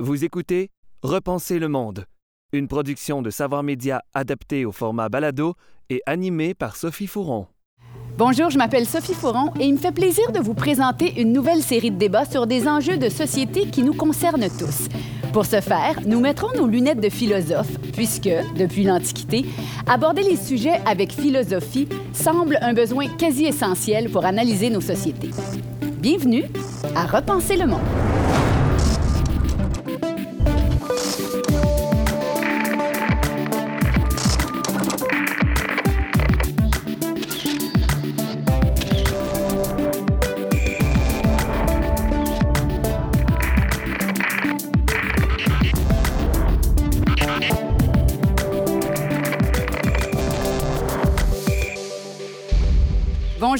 Vous écoutez Repenser le monde, une production de Savoir Média adaptée au format balado et animée par Sophie Fouron. Bonjour, je m'appelle Sophie Fouron et il me fait plaisir de vous présenter une nouvelle série de débats sur des enjeux de société qui nous concernent tous. Pour ce faire, nous mettrons nos lunettes de philosophe, puisque, depuis l'Antiquité, aborder les sujets avec philosophie semble un besoin quasi essentiel pour analyser nos sociétés. Bienvenue à Repenser le monde.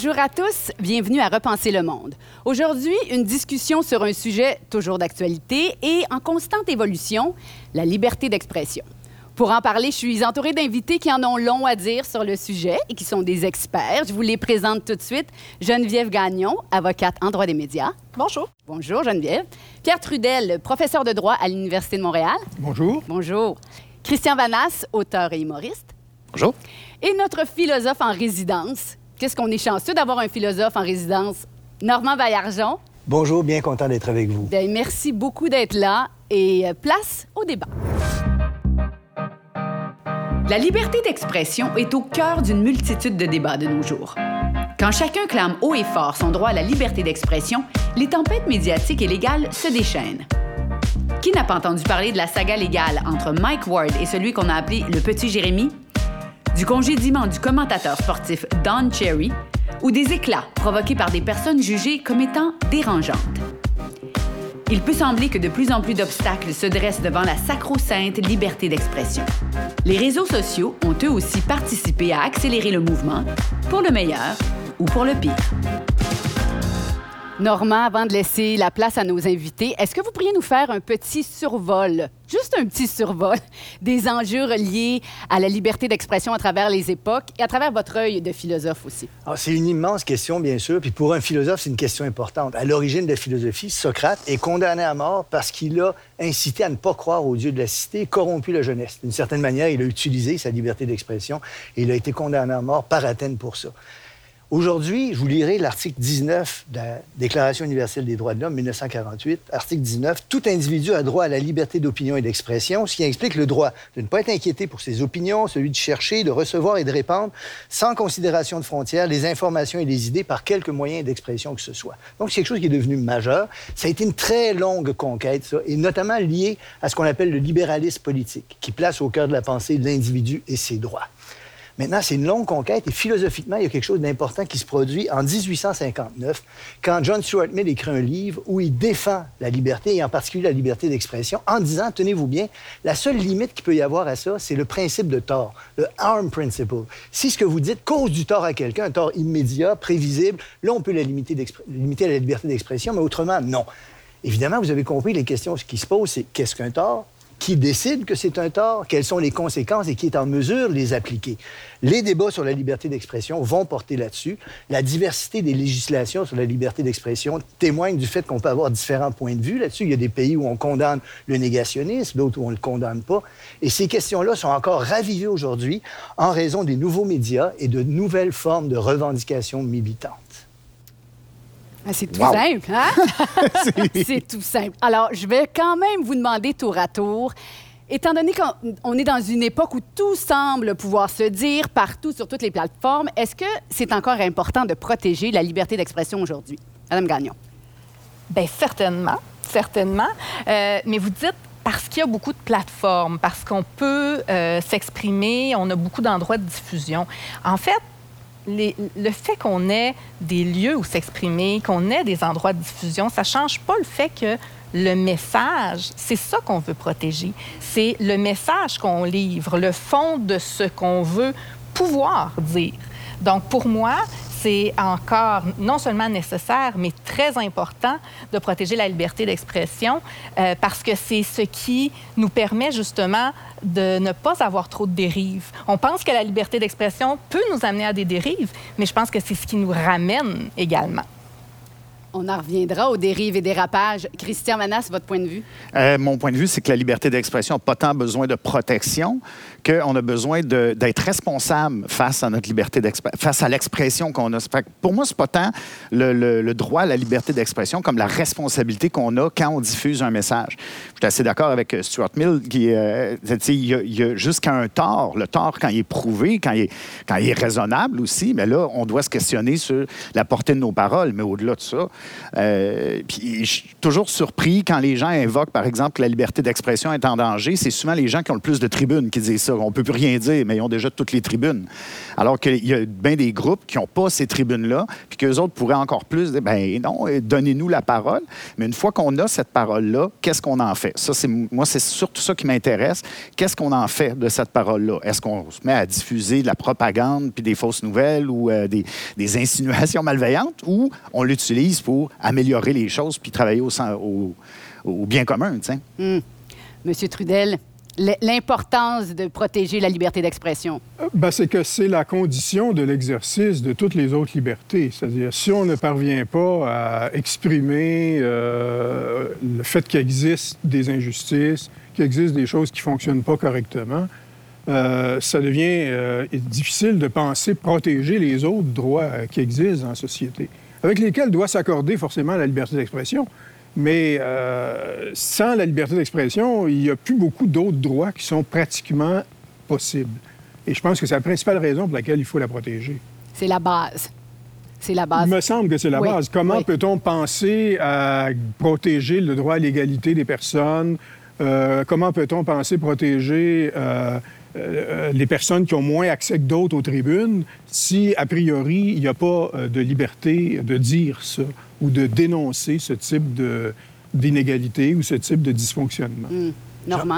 Bonjour à tous, bienvenue à Repenser le monde. Aujourd'hui, une discussion sur un sujet toujours d'actualité et en constante évolution, la liberté d'expression. Pour en parler, je suis entourée d'invités qui en ont long à dire sur le sujet et qui sont des experts. Je vous les présente tout de suite. Geneviève Gagnon, avocate en droit des médias. Bonjour. Bonjour Geneviève. Pierre Trudel, professeur de droit à l'Université de Montréal. Bonjour. Bonjour. Christian Vanas, auteur et humoriste. Bonjour. Et notre philosophe en résidence, Qu'est-ce qu'on est chanceux d'avoir un philosophe en résidence? Normand Baillargeon. Bonjour, bien content d'être avec vous. Bien, merci beaucoup d'être là et euh, place au débat. La liberté d'expression est au cœur d'une multitude de débats de nos jours. Quand chacun clame haut et fort son droit à la liberté d'expression, les tempêtes médiatiques et légales se déchaînent. Qui n'a pas entendu parler de la saga légale entre Mike Ward et celui qu'on a appelé le petit Jérémy? Du congédiement du commentateur sportif Don Cherry ou des éclats provoqués par des personnes jugées comme étant dérangeantes. Il peut sembler que de plus en plus d'obstacles se dressent devant la sacro-sainte liberté d'expression. Les réseaux sociaux ont eux aussi participé à accélérer le mouvement, pour le meilleur ou pour le pire. Normand, avant de laisser la place à nos invités, est-ce que vous pourriez nous faire un petit survol, juste un petit survol, des enjeux reliés à la liberté d'expression à travers les époques et à travers votre œil de philosophe aussi? Ah, c'est une immense question, bien sûr. Puis pour un philosophe, c'est une question importante. À l'origine de la philosophie, Socrate est condamné à mort parce qu'il a incité à ne pas croire au Dieu de la cité, corrompu la jeunesse. D'une certaine manière, il a utilisé sa liberté d'expression et il a été condamné à mort par Athènes pour ça. Aujourd'hui, je vous lirai l'article 19 de la Déclaration universelle des droits de l'homme, 1948. Article 19. Tout individu a droit à la liberté d'opinion et d'expression, ce qui explique le droit de ne pas être inquiété pour ses opinions, celui de chercher, de recevoir et de répandre, sans considération de frontières, les informations et les idées par quelque moyen d'expression que ce soit. Donc, c'est quelque chose qui est devenu majeur. Ça a été une très longue conquête, ça, et notamment lié à ce qu'on appelle le libéralisme politique, qui place au cœur de la pensée l'individu et ses droits. Maintenant, c'est une longue conquête et philosophiquement, il y a quelque chose d'important qui se produit en 1859, quand John Stuart Mill écrit un livre où il défend la liberté, et en particulier la liberté d'expression, en disant, tenez-vous bien, la seule limite qu'il peut y avoir à ça, c'est le principe de tort, le harm principle. Si ce que vous dites cause du tort à quelqu'un, un tort immédiat, prévisible, là, on peut la limiter, limiter la liberté d'expression, mais autrement, non. Évidemment, vous avez compris, les questions qui se posent, c'est qu'est-ce qu'un tort? Qui décide que c'est un tort, quelles sont les conséquences et qui est en mesure de les appliquer. Les débats sur la liberté d'expression vont porter là-dessus. La diversité des législations sur la liberté d'expression témoigne du fait qu'on peut avoir différents points de vue là-dessus. Il y a des pays où on condamne le négationnisme, d'autres où on ne le condamne pas. Et ces questions-là sont encore ravivées aujourd'hui en raison des nouveaux médias et de nouvelles formes de revendications militantes. Ah, c'est tout simple, hein? c'est tout simple. Alors, je vais quand même vous demander tour à tour. Étant donné qu'on est dans une époque où tout semble pouvoir se dire partout sur toutes les plateformes, est-ce que c'est encore important de protéger la liberté d'expression aujourd'hui? Madame Gagnon. Bien, certainement, certainement. Euh, mais vous dites parce qu'il y a beaucoup de plateformes, parce qu'on peut euh, s'exprimer, on a beaucoup d'endroits de diffusion. En fait, le fait qu'on ait des lieux où s'exprimer, qu'on ait des endroits de diffusion, ça change pas le fait que le message, c'est ça qu'on veut protéger. C'est le message qu'on livre, le fond de ce qu'on veut pouvoir dire. Donc, pour moi, c'est encore non seulement nécessaire, mais très important de protéger la liberté d'expression euh, parce que c'est ce qui nous permet justement de ne pas avoir trop de dérives. On pense que la liberté d'expression peut nous amener à des dérives, mais je pense que c'est ce qui nous ramène également. On en reviendra aux dérives et dérapages. Christian Manas, votre point de vue? Euh, mon point de vue, c'est que la liberté d'expression n'a pas tant besoin de protection qu'on a besoin d'être responsable face à notre liberté d'expression, face à l'expression qu'on a. Pour moi, c'est pas tant le, droit à la liberté d'expression comme la responsabilité qu'on a quand on diffuse un message. Je suis assez d'accord avec euh, Stuart Mill qui, euh, il y a, a jusqu'à un tort. Le tort, quand il est prouvé, quand il est raisonnable aussi, mais là, on doit se questionner sur la portée de nos paroles. Mais au-delà de ça, euh, puis je suis toujours surpris quand les gens invoquent, par exemple, que la liberté d'expression est en danger. C'est souvent les gens qui ont le plus de tribunes qui disent ça. On peut plus rien dire, mais ils ont déjà toutes les tribunes. Alors qu'il y a bien des groupes qui n'ont pas ces tribunes-là, puis qu'eux autres pourraient encore plus dire, ben non, donnez-nous la parole. Mais une fois qu'on a cette parole-là, qu'est-ce qu'on en fait? Ça, moi, c'est surtout ça qui m'intéresse. Qu'est-ce qu'on en fait de cette parole-là? Est-ce qu'on se met à diffuser de la propagande, puis des fausses nouvelles ou euh, des, des, insinuations malveillantes, ou on l'utilise pour améliorer les choses puis travailler au, au, au bien commun, mmh. Monsieur Trudel, l'importance de protéger la liberté d'expression? Ben, c'est que c'est la condition de l'exercice de toutes les autres libertés. C'est-à-dire, si on ne parvient pas à exprimer euh, le fait qu'il existe des injustices, qu'il existe des choses qui ne fonctionnent pas correctement, euh, ça devient euh, difficile de penser protéger les autres droits qui existent en société, avec lesquels doit s'accorder forcément la liberté d'expression. Mais euh, sans la liberté d'expression, il n'y a plus beaucoup d'autres droits qui sont pratiquement possibles. Et je pense que c'est la principale raison pour laquelle il faut la protéger. C'est la base. C'est la base. Il me semble que c'est la base. Comment peut-on penser à protéger le droit à l'égalité des personnes? Euh, comment peut-on penser protéger euh, les personnes qui ont moins accès que d'autres aux tribunes si, a priori, il n'y a pas de liberté de dire ça? ou de dénoncer ce type d'inégalité ou ce type de dysfonctionnement. Mmh.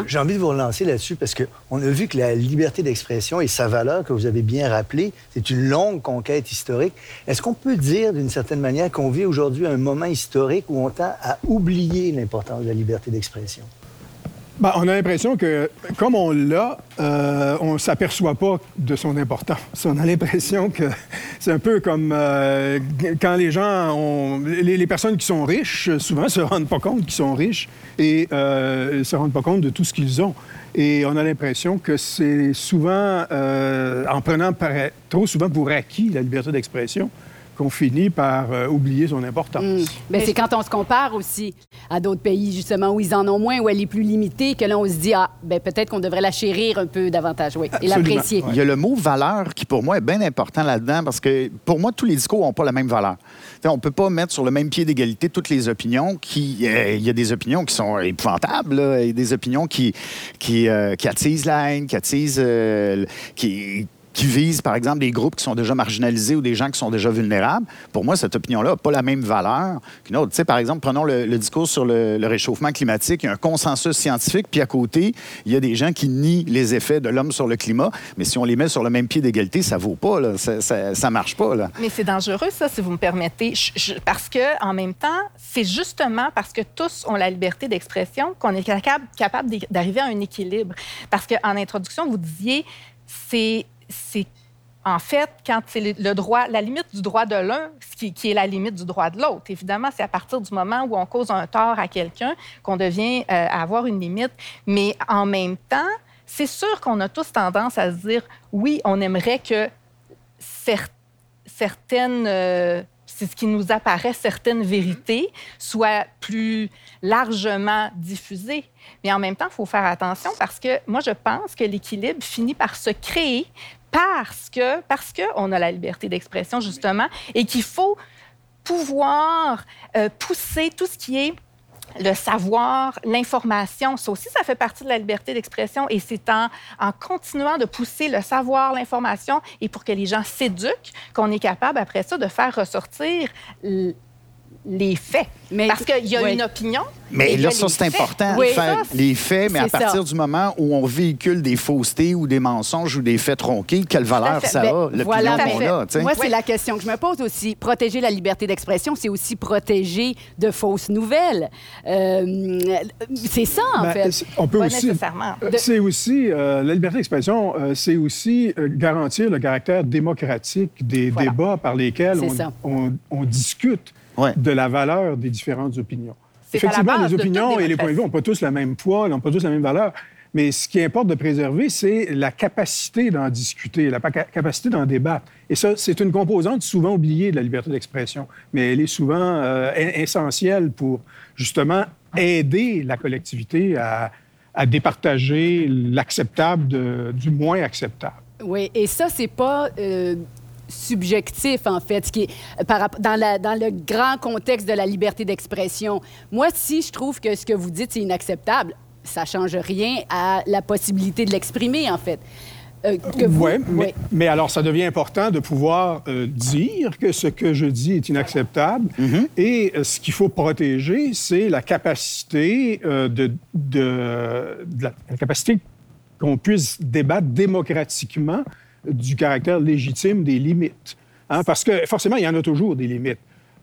J'ai envie de vous relancer là-dessus parce qu'on a vu que la liberté d'expression et sa valeur, que vous avez bien rappelé, c'est une longue conquête historique. Est-ce qu'on peut dire d'une certaine manière qu'on vit aujourd'hui un moment historique où on tend à oublier l'importance de la liberté d'expression? Ben, on a l'impression que, comme on l'a, euh, on ne s'aperçoit pas de son importance. On a l'impression que c'est un peu comme euh, quand les gens ont... Les, personnes qui sont riches, souvent, se rendent pas compte qu'ils sont riches et euh, ne se rendent pas compte de tout ce qu'ils ont. Et on a l'impression que c'est souvent, en prenant trop souvent pour acquis la liberté d'expression, qu'on finit par euh, oublier son importance. Hmm. Mais c'est quand on se compare aussi à d'autres pays, justement, où ils en ont moins, où elle est plus limitée, que là, on se dit, ah, ben peut-être qu'on devrait la chérir un peu davantage, oui, et l'apprécier. Il y a le mot valeur qui, pour moi, est bien important là-dedans, parce que pour moi, tous les discours n'ont pas la même valeur. on ne peut pas mettre sur le même pied d'égalité toutes les opinions. Qui, euh, il y a des opinions qui sont épouvantables, et des opinions qui, qui, euh, qui attisent la haine, qui attisent... qui qui visent, par exemple, des groupes qui sont déjà marginalisés ou des gens qui sont déjà vulnérables, pour moi, cette opinion-là n'a pas la même valeur qu'une autre. Tu sais, par exemple, prenons le, discours sur le, réchauffement climatique. Il y a un consensus scientifique, puis à côté, il y a des gens qui nient les effets de l'homme sur le climat. Mais si on les met sur le même pied d'égalité, ça vaut pas. Là. Ça, ça, marche pas. Là. Mais c'est dangereux, ça, si vous me permettez. parce que, en même temps, c'est justement parce que tous ont la liberté d'expression qu'on est capable, capable d'arriver à un équilibre. Parce qu'en introduction, vous disiez, c'est c'est en fait, quand c'est le droit, la limite du droit de l'un, qui, qui, est la limite du droit de l'autre. Évidemment, c'est à partir du moment où on cause un tort à quelqu'un qu'on devient euh, avoir une limite. Mais en même temps, c'est sûr qu'on a tous tendance à se dire, oui, on aimerait que certaines euh, c'est ce qui nous apparaît, certaines vérités soient plus largement diffusées. Mais en même temps, il faut faire attention parce que moi, je pense que l'équilibre finit par se créer parce que parce qu'on a la liberté d'expression, justement, et qu'il faut pouvoir euh, pousser tout ce qui est le savoir, l'information, ça aussi, ça fait partie de la liberté d'expression et c'est en, en, continuant de pousser le savoir, l'information et pour que les gens s'éduquent qu'on est capable après ça de faire ressortir les faits. Mais, Parce qu'il y a une opinion. Mais là, ça, c'est important, faire les faits, mais à partir du moment où on véhicule des faussetés ou des mensonges ou des faits tronqués, quelle valeur ça ben, a, voilà, qu'on a? Moi, c'est la question que je me pose aussi. Protéger la liberté d'expression, c'est aussi protéger de fausses nouvelles. Euh, c'est ça, en ben, fait. On peut aussi... Euh, c'est aussi... Euh, la liberté d'expression, c'est aussi garantir le caractère démocratique des débats par lesquels on, on, on discute ouais. de la valeur des différentes opinions. Effectivement, les opinions et les points de vue n'ont pas tous la même poids, n'ont pas tous la même valeur. Mais ce qui importe de préserver, c'est la capacité d'en discuter, la capacité d'en débattre. Et ça, c'est une composante souvent oubliée de la liberté d'expression, mais elle est souvent euh, essentielle pour justement aider la collectivité à, départager l'acceptable du moins acceptable. Oui, et ça, c'est pas. Euh, subjectif, en fait, ce qui est, par, dans, la, dans le grand contexte de la liberté d'expression. Moi, si je trouve que ce que vous dites, c'est inacceptable, ça change rien à la possibilité de l'exprimer, en fait. Euh, oui, mais, mais, alors ça devient important de pouvoir euh, dire que ce que je dis est inacceptable. Mm-hmm. Et euh, ce qu'il faut protéger, c'est la capacité de, de, la, capacité qu'on puisse débattre démocratiquement du caractère légitime des limites. Hein, parce que forcément, il y en a toujours des limites.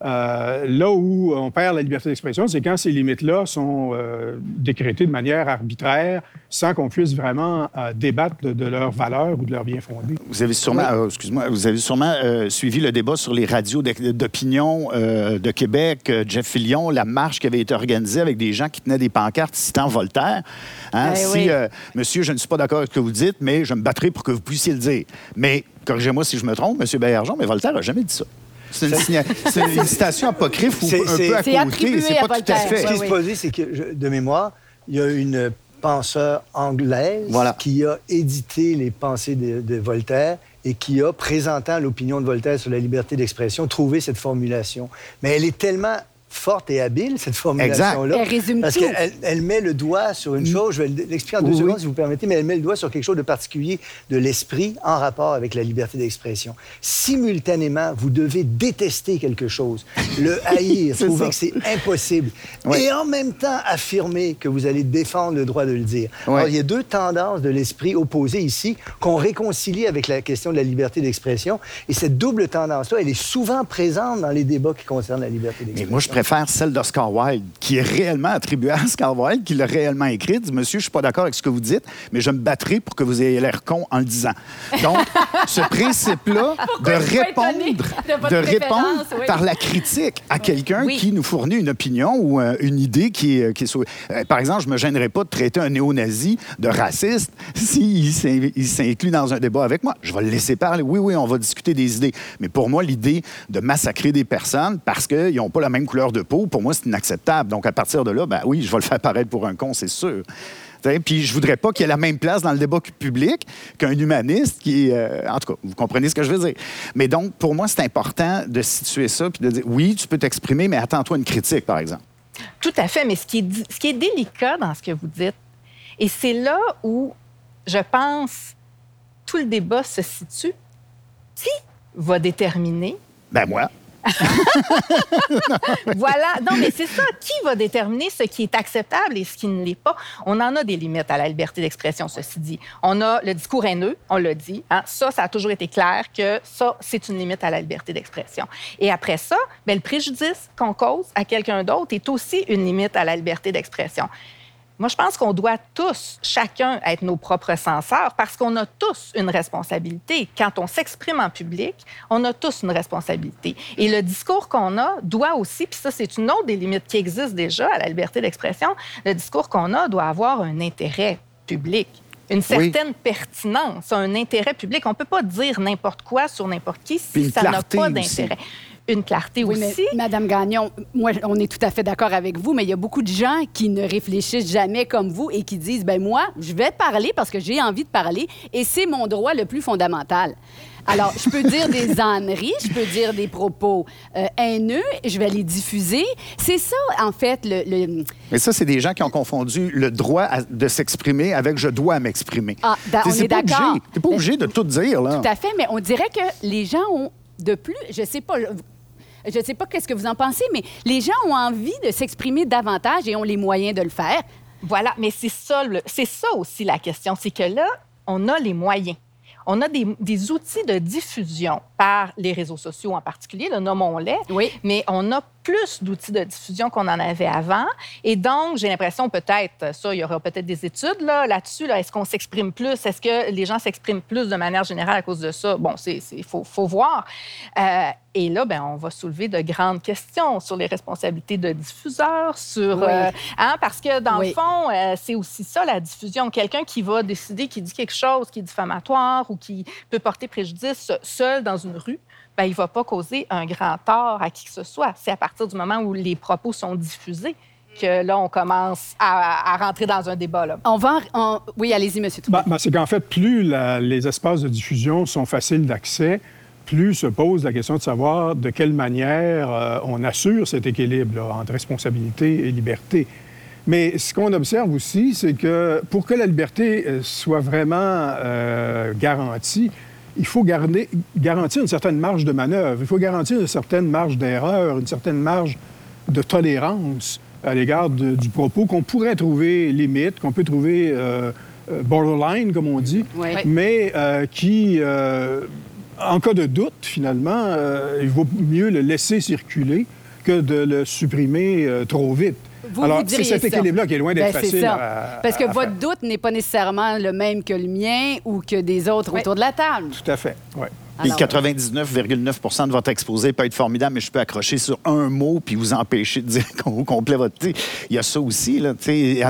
Euh, là où on perd la liberté d'expression, c'est quand ces limites-là sont euh, décrétées de manière arbitraire, sans qu'on puisse vraiment euh, débattre de, leur valeur ou de leur bien fondé. Vous avez sûrement, excuse-moi, vous avez sûrement suivi le débat sur les radios d'opinion de Québec, Jeff Fillion, la marche qui avait été organisée avec des gens qui tenaient des pancartes citant Voltaire. Hein? Ben si, monsieur, je ne suis pas d'accord avec ce que vous dites, mais je me battrai pour que vous puissiez le dire. Mais corrigez-moi si je me trompe, monsieur Baillargeon, mais Voltaire n'a jamais dit ça. C'est une, citation apocryphe ou un peu à côté. C'est pas tout à fait. Ce qui se produit, c'est que, de mémoire, il y a une penseur anglaise qui a édité les pensées de, Voltaire et qui a, présentant l'opinion de Voltaire sur la liberté d'expression, trouvé cette formulation. Mais elle est tellement forte et habile, cette formulation-là. Elle résume Parce qu'elle elle met le doigt sur une mm. chose, je vais l'expliquer en deux secondes, si vous permettez, mais elle met le doigt sur quelque chose de particulier de l'esprit en rapport avec la liberté d'expression. Simultanément, vous devez détester quelque chose, le haïr, trouver que c'est impossible, et en même temps affirmer que vous allez défendre le droit de le dire. Alors, il y a deux tendances de l'esprit opposées ici qu'on réconcilie avec la question de la liberté d'expression, et cette double tendance-là, elle est souvent présente dans les débats qui concernent la liberté d'expression préfère celle d'Oscar Wilde, qui est réellement attribuée à Oscar Wilde, qui l'a réellement écrite. Dit, Monsieur, je suis pas d'accord avec ce que vous dites, mais je me battrai pour que vous ayez l'air con en le disant. Donc, ce principe-là de répondre, de, répondre par la critique à quelqu'un qui nous fournit une opinion ou euh, une idée qui est... Qui est euh, par exemple, je me gênerais pas de traiter un néo-nazi de raciste s'il s'inclut dans un débat avec moi. Je vais le laisser parler. Oui, oui, on va discuter des idées. Mais pour moi, l'idée de massacrer des personnes parce qu'ils n'ont pas la même couleur de peau, pour moi, c'est inacceptable. Donc, à partir de là, ben oui, je vais le faire paraître pour un con, c'est sûr. Puis je voudrais pas qu'il y ait la même place dans le débat public qu'un humaniste qui... Euh, en tout cas, vous comprenez ce que je veux dire. Mais donc, pour moi, c'est important de situer ça puis de dire, oui, tu peux t'exprimer, mais attends-toi une critique, par exemple. Tout à fait, mais ce qui est, ce qui est délicat dans ce que vous dites, et c'est là où je pense tout le débat se situe, qui va déterminer... Ben moi. voilà. Non, mais c'est ça. Qui va déterminer ce qui est acceptable et ce qui ne l'est pas? On en a des limites à la liberté d'expression, ceci dit. On a le discours haineux, on l'a dit. Hein? Ça, ça a toujours été clair que ça, c'est une limite à la liberté d'expression. Et après ça, bien, le préjudice qu'on cause à quelqu'un d'autre est aussi une limite à la liberté d'expression. Moi, je pense qu'on doit tous, chacun, être nos propres censeurs parce qu'on a tous une responsabilité. Quand on s'exprime en public, on a tous une responsabilité. Et le discours qu'on a doit aussi, puis ça, c'est une autre des limites qui existent déjà à la liberté d'expression, le discours qu'on a doit avoir un intérêt public une certaine pertinence, un intérêt public. On ne peut pas dire n'importe quoi sur n'importe qui si ça n'a pas d'intérêt une clarté aussi. Madame Gagnon, moi, on est tout à fait d'accord avec vous, mais il y a beaucoup de gens qui ne réfléchissent jamais comme vous et qui disent, ben moi, je vais parler parce que j'ai envie de parler et c'est mon droit le plus fondamental. Alors, je peux dire des âneries, je peux dire des propos euh, haineux, je vais les diffuser. C'est ça, en fait, le... Mais ça, c'est des gens qui ont confondu le droit de s'exprimer avec je dois m'exprimer. Ah, ben, on est, d'accord. Tu n'es pas obligé de tout dire, là. Tout à fait, mais on dirait que les gens ont de plus, je sais pas, je ne sais pas qu'est-ce que vous en pensez, mais les gens ont envie de s'exprimer davantage et ont les moyens de le faire. Voilà, mais c'est ça, c'est ça aussi la question, c'est que là, on a les moyens. On a outils de diffusion par les réseaux sociaux en particulier, le nommons-les, oui. mais on a plus d'outils de diffusion qu'on en avait avant. Et donc, j'ai l'impression peut-être, ça, il y aura peut-être des études là, là-dessus. Là, Est-ce qu'on s'exprime plus? Est-ce que les gens s'expriment plus de manière générale à cause de ça? Bon, il faut, faut, voir. Euh, et là, ben, on va soulever de grandes questions sur les responsabilités de diffuseurs, sur... Euh, hein, parce que, dans le fond, euh, c'est aussi ça, la diffusion. Quelqu'un qui va décider, qui dit quelque chose qui est diffamatoire ou qui peut porter préjudice seul dans une rue, ben, il ne va pas causer un grand tort à qui que ce soit. C'est à partir du moment où les propos sont diffusés que là, on commence à, rentrer dans un débat. Là. On va... Oui, allez-y, M. Ben, ben, c'est qu'en fait, plus les espaces de diffusion sont faciles d'accès, plus se pose la question de savoir de quelle manière euh, on assure cet équilibre entre responsabilité et liberté. Mais ce qu'on observe aussi, c'est que pour que la liberté euh, soit vraiment euh, garantie, il faut garder, garantir une certaine marge de manœuvre, il faut garantir une certaine marge d'erreur, une certaine marge de tolérance à l'égard du propos qu'on pourrait trouver limite, qu'on peut trouver euh, borderline, comme on dit, mais qui, en cas de doute, finalement, il vaut mieux le laisser circuler que de le supprimer trop vite. Alors, c'est cet équilibre-là qui est loin d'être ben, facile à, Parce que votre doute n'est pas nécessairement le même que le mien ou que des autres autour de la table. Tout à fait, oui. Puis 99,9% de votre exposé peut être formidable, mais je peux accrocher sur un mot puis vous empêcher de dire au complet votre. Il y a ça aussi. Là,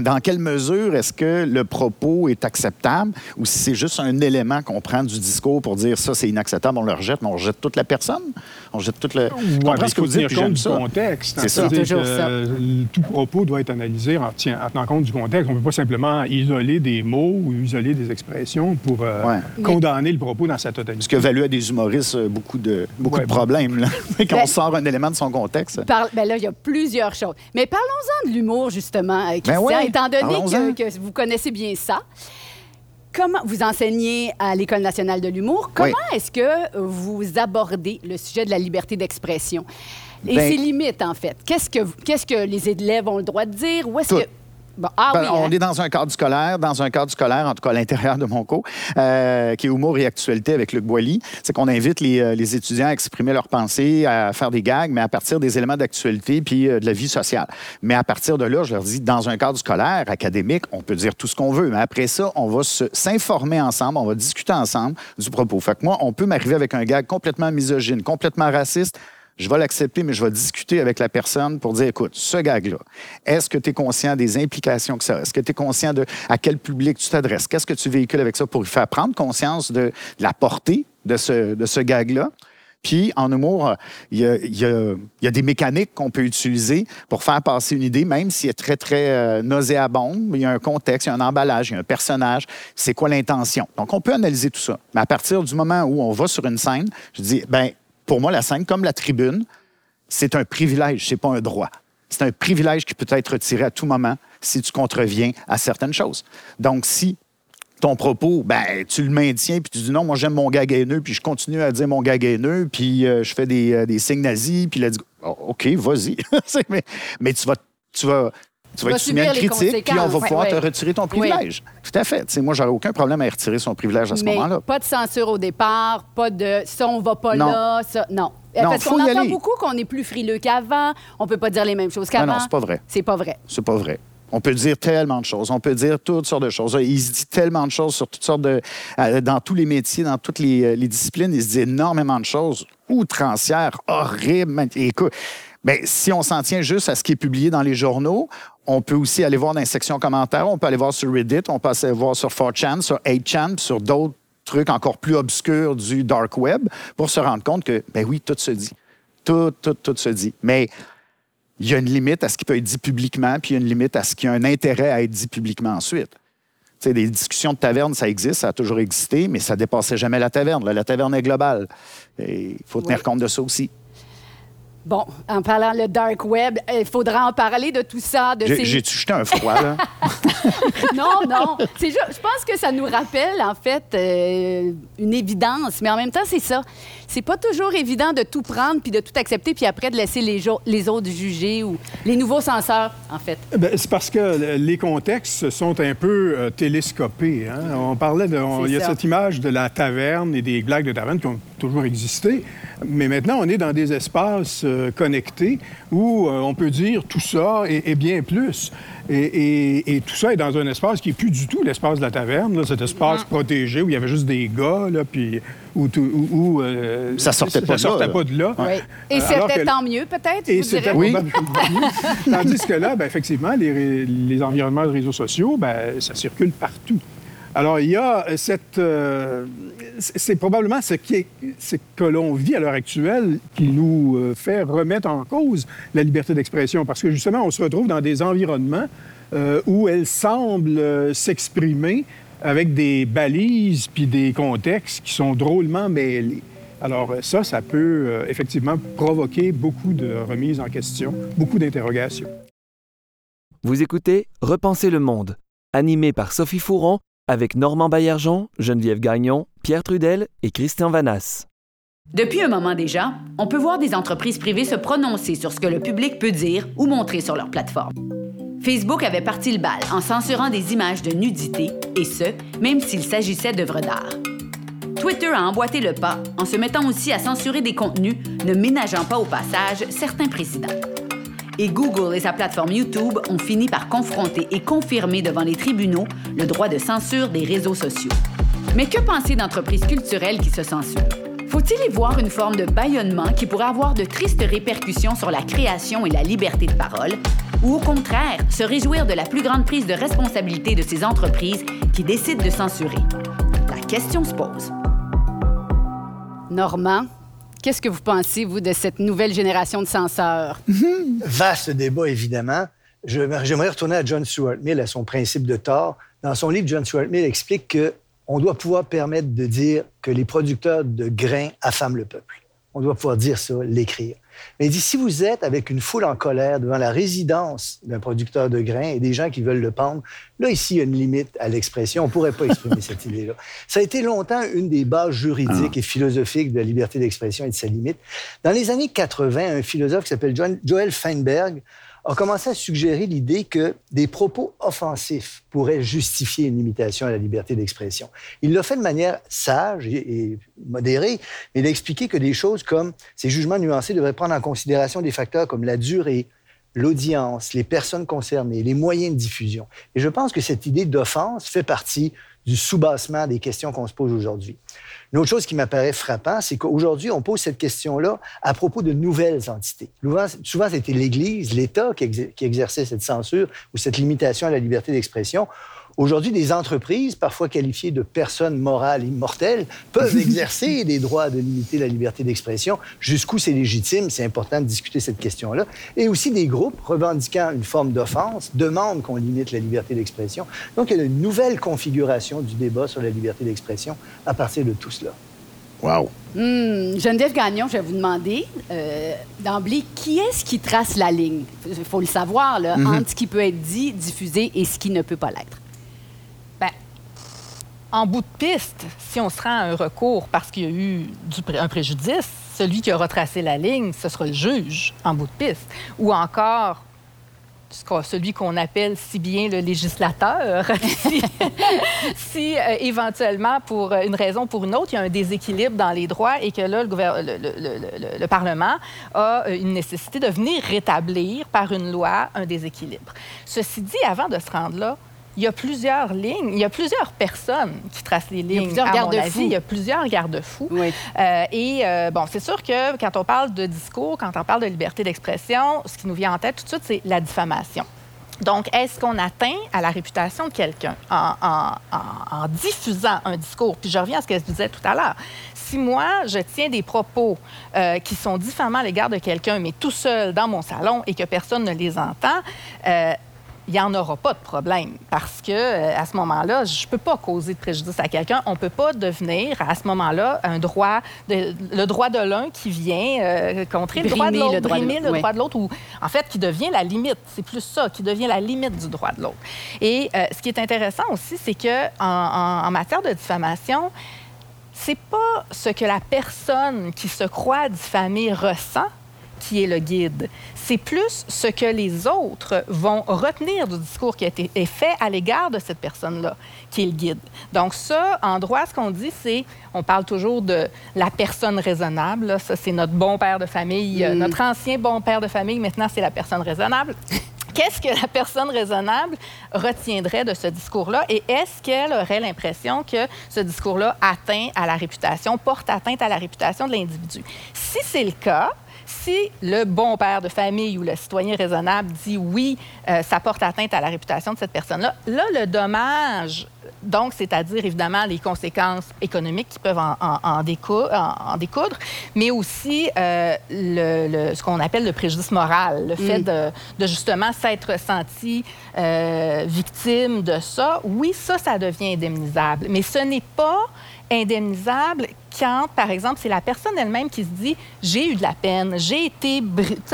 dans quelle mesure est-ce que le propos est acceptable ou si c'est juste un élément qu'on prend du discours pour dire ça, c'est inacceptable, on le rejette, mais on rejette toute la personne? On jette toute le. Ouais, comprends ce que vous dites, compte du contexte. C'est ça. toujours ça. tout propos doit être analysé en, tenant compte du contexte. On ne peut pas simplement isoler des mots ou isoler des expressions pour euh, condamner le propos dans sa totalité. Ce que à des humoristes euh, beaucoup de, beaucoup de problèmes là, quand on ben, sort un élément de son contexte. ben là, il y a plusieurs choses. Mais parlons-en de l'humour, justement, euh, ben Christian, étant donné que, vous connaissez bien ça. Comment vous enseignez à l'École nationale de l'humour? Comment est-ce que vous abordez le sujet de la liberté d'expression? Et ben ses limites, en fait. Qu'est-ce que, qu'est-ce que les élèves ont le droit de dire? Où est-ce que ah ben, on hein? est dans un cadre scolaire, dans un cadre scolaire, en tout cas à l'intérieur de mon cours, euh, qui est humour et actualité avec Luc Boilly. C'est qu'on invite euh, les, étudiants à exprimer leurs pensées, à faire des gags, mais à partir des éléments d'actualité puis euh, de la vie sociale. Mais à partir de là, je leur dis, dans un cadre scolaire, académique, on peut dire tout ce qu'on veut, mais après ça, on va s'informer ensemble, on va discuter ensemble du propos. Fait que moi, on peut m'arriver avec un gag complètement misogyne, complètement raciste je vais l'accepter, mais je vais discuter avec la personne pour dire, écoute, ce gag-là, est-ce que tu es conscient des implications que ça a? Est-ce que tu es conscient de à quel public tu t'adresses? Qu'est-ce que tu véhicules avec ça pour lui faire prendre conscience de la portée de ce, de ce gag-là? Puis, en humour, il y a, des mécaniques qu'on peut utiliser pour faire passer une idée, même si elle est très, très euh, nauséabonde. Il y a un contexte, il y a un emballage, il y a un personnage. C'est quoi l'intention? Donc, on peut analyser tout ça. Mais à partir du moment où on va sur une scène, je dis, ben pour moi, la scène, comme la tribune, c'est un privilège, c'est pas un droit. C'est un privilège qui peut être retiré à tout moment si tu contreviens à certaines choses. Donc, si ton propos, ben, tu le maintiens, puis tu dis non, moi j'aime mon gars haineux, puis je continue à dire mon gars haineux, puis euh, je fais des, euh, des, signes nazis, puis là, oh, OK, vas-y. mais, tu vas, tu vas être soumis à une critique, puis on va pouvoir te retirer ton privilège. Tout à fait. moi, j'aurais aucun problème à retirer son privilège à ce moment-là. Pas de censure au départ, pas de ça, on va pas là, ça. Non. Parce qu'on entend beaucoup qu'on est plus frileux qu'avant, on peut pas dire les mêmes choses qu'avant. Non, non, c'est pas vrai. C'est pas vrai. C'est pas vrai. On peut dire tellement de choses. On peut dire toutes sortes de choses. Il se dit tellement de choses sur toutes sortes de. Euh, dans tous les métiers, dans toutes les, euh, les, disciplines, il se dit énormément de choses outrancières, horribles. Écoute, Bien, si on s'en tient juste à ce qui est publié dans les journaux, on peut aussi aller voir dans les sections commentaires, on peut aller voir sur Reddit, on peut aller voir sur 4chan, sur 8chan, sur d'autres trucs encore plus obscurs du dark web pour se rendre compte que, ben oui, tout se dit. Tout, tout, tout se dit. Mais il y a une limite à ce qui peut être dit publiquement, puis il y a une limite à ce qui a un intérêt à être dit publiquement ensuite. Tu sais, des discussions de taverne, ça existe, ça a toujours existé, mais ça dépassait jamais la taverne. la taverne est globale. Il faut tenir compte de ça aussi. Bon, en parlant le dark web, il faudra en parler de tout ça. De J'ai ces... jeté un froid, là? non, non. je pense que ça nous rappelle, en fait, euh, une évidence. Mais en même temps, c'est ça. C'est pas toujours évident de tout prendre puis de tout accepter puis après de laisser les, les autres juger ou les nouveaux censeurs, en fait. Ben, c'est parce que les contextes sont un peu euh, télescopés. Hein. On parlait de... Il y a cette image de la taverne et des blagues de taverne qui ont toujours existé. Mais maintenant, on est dans des espaces euh, connectés où euh, on peut dire tout ça et, bien plus. Et, tout ça est dans un espace qui n'est plus du tout l'espace de la taverne, cet espace protégé où il y avait juste des gars, là, puis où, où, euh, ça sortait pas, sortait pas de là. Et c'était tant mieux, peut-être? Et c'était oui. Tandis que là, ben, effectivement, les, les, environnements de réseaux sociaux, ben, ça circule partout. Alors, il y a cette... Euh, c'est probablement ce, ce que l'on vit à l'heure actuelle qui nous euh, fait remettre en cause la liberté d'expression, parce que justement, on se retrouve dans des environnements euh, où elle semble s'exprimer avec des balises puis des contextes qui sont drôlement mêlés. Alors ça, ça peut effectivement provoquer beaucoup de remises en question, beaucoup d'interrogations. Vous écoutez Repenser le monde, animé par Sophie Fouron avec Normand Baillargeon, Geneviève Gagnon, Pierre Trudel et Christian Vanasse. Depuis un moment déjà, on peut voir des entreprises privées se prononcer sur ce que le public peut dire ou montrer sur leur plateforme. Facebook avait parti le bal en censurant des images de nudité, et ce, même s'il s'agissait d'œuvres d'art. Twitter a emboîté le pas en se mettant aussi à censurer des contenus ne ménageant pas au passage certains présidents et Google et sa plateforme YouTube ont fini par confronter et confirmer devant les tribunaux le droit de censure des réseaux sociaux. Mais que penser d'entreprises culturelles qui se censurent? Faut-il y voir une forme de bâillonnement qui pourrait avoir de tristes répercussions sur la création et la liberté de parole? Ou au contraire, se réjouir de la plus grande prise de responsabilité de ces entreprises qui décident de censurer? La question se pose. Normand, Qu'est-ce que vous pensez, vous, de cette nouvelle génération de censeurs? Vaste débat, évidemment. J'aimerais retourner à John Stuart Mill, à son principe de tort. Dans son livre, John Stuart Mill explique qu'on doit pouvoir permettre de dire que les producteurs de grains affament le peuple. On doit pouvoir dire ça, l'écrire. Mais il dit, si vous êtes avec une foule en colère devant la résidence d'un producteur de grains et des gens qui veulent le pendre, là, ici, il y a une limite à l'expression. On ne pourrait pas exprimer cette idée-là. Ça a été longtemps une des bases juridiques ah. et philosophiques de la liberté d'expression et de sa limite. Dans les années 80, un philosophe qui s'appelle Joel Feinberg a commencé à suggérer l'idée que des propos offensifs pourraient justifier une limitation à la liberté d'expression. Il l'a fait de manière sage et, modérée, mais il a expliqué que des choses comme ces jugements nuancés devraient prendre en considération des facteurs comme la durée, l'audience, les personnes concernées, les moyens de diffusion. Et je pense que cette idée d'offense fait partie du soubassement des questions qu'on se pose aujourd'hui. Une autre chose qui m'apparaît frappant, c'est qu'aujourd'hui, on pose cette question-là à propos de nouvelles entités. Souvent, c'était l'Église, l'État qui, exerçait cette censure ou cette limitation à la liberté d'expression. Aujourd'hui, des entreprises, parfois qualifiées de personnes morales immortelles, peuvent exercer des droits de limiter la liberté d'expression. Jusqu'où c'est légitime, c'est important de discuter cette question-là. Et aussi des groupes revendiquant une forme d'offense demandent qu'on limite la liberté d'expression. Donc, il y a une nouvelle configuration du débat sur la liberté d'expression à partir de tout cela. Wow. Hmm, Geneviève Gagnon, je vais vous demander euh, d'emblée, qui est-ce qui trace la ligne? Il faut le savoir, là, mm-hmm. entre ce qui peut être dit, diffusé et ce qui ne peut pas l'être en bout de piste, si on se rend à un recours parce qu'il y a eu un préjudice, celui qui a retracé la ligne, ce sera le juge en bout de piste. Ou encore, celui qu'on appelle si bien le législateur, si, euh, éventuellement, pour une raison ou pour une autre, il y a un déséquilibre dans les droits et que là, le, le, Parlement a euh, une nécessité de venir rétablir par une loi un déséquilibre. Ceci dit, avant de se rendre là, il y a plusieurs lignes, il y a plusieurs personnes qui tracent les lignes. Il y a plusieurs garde-fous. Il y a plusieurs garde-fous. Euh, et euh, bon, c'est sûr que quand on parle de discours, quand on parle de liberté d'expression, ce qui nous vient en tête tout de suite, c'est la diffamation. Donc, est-ce qu'on atteint à la réputation de quelqu'un en, diffusant un discours? Puis je reviens à ce que je disais tout à l'heure. Si moi, je tiens des propos euh, qui sont diffamants à l'égard de quelqu'un, mais tout seul dans mon salon et que personne ne les entend, il n'y en aura pas de problème parce que euh, à ce moment-là, je ne peux pas causer de préjudice à quelqu'un. On ne peut pas devenir à ce moment-là un droit, de, le droit de l'un qui vient euh, contrer le droit de l'autre, brimer le droit de l'autre, ou en fait qui devient la limite. C'est plus ça, qui devient la limite du droit de l'autre. Et euh, ce qui est intéressant aussi, c'est que en, en matière de diffamation, c'est pas ce que la personne qui se croit diffamée ressent, qui est le guide. C'est plus ce que les autres vont retenir du discours qui a été fait à l'égard de cette personne-là, qui est le guide. Donc ça, en droit, ce qu'on dit, c'est, on parle toujours de la personne raisonnable. Ça, c'est notre bon père de famille, euh, notre ancien bon père de famille. Maintenant, c'est la personne raisonnable. Qu'est-ce que la personne raisonnable retiendrait de ce discours-là? Et est-ce qu'elle aurait l'impression que ce discours-là atteint à la réputation, porte atteinte à la réputation de l'individu? Si c'est le cas, si le bon père de famille ou le citoyen raisonnable dit oui, euh, ça porte atteinte à la réputation de cette personne-là, là, le dommage, donc, c'est-à-dire évidemment les conséquences économiques qui peuvent en, découdre, mais aussi euh, le, ce qu'on appelle le préjudice moral, le fait mm. de, justement s'être senti euh, victime de ça. Oui, ça, ça devient indemnisable, mais ce n'est pas indemnisable quand, par exemple, c'est la personne elle-même qui se dit j'ai eu de la peine, j'ai été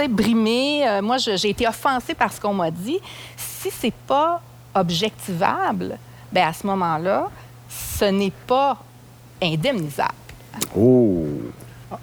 brimée, euh, moi j'ai été offensée par ce qu'on m'a dit. Si c'est pas objectivable, ben à ce moment-là, ce n'est pas indemnisable. Oh!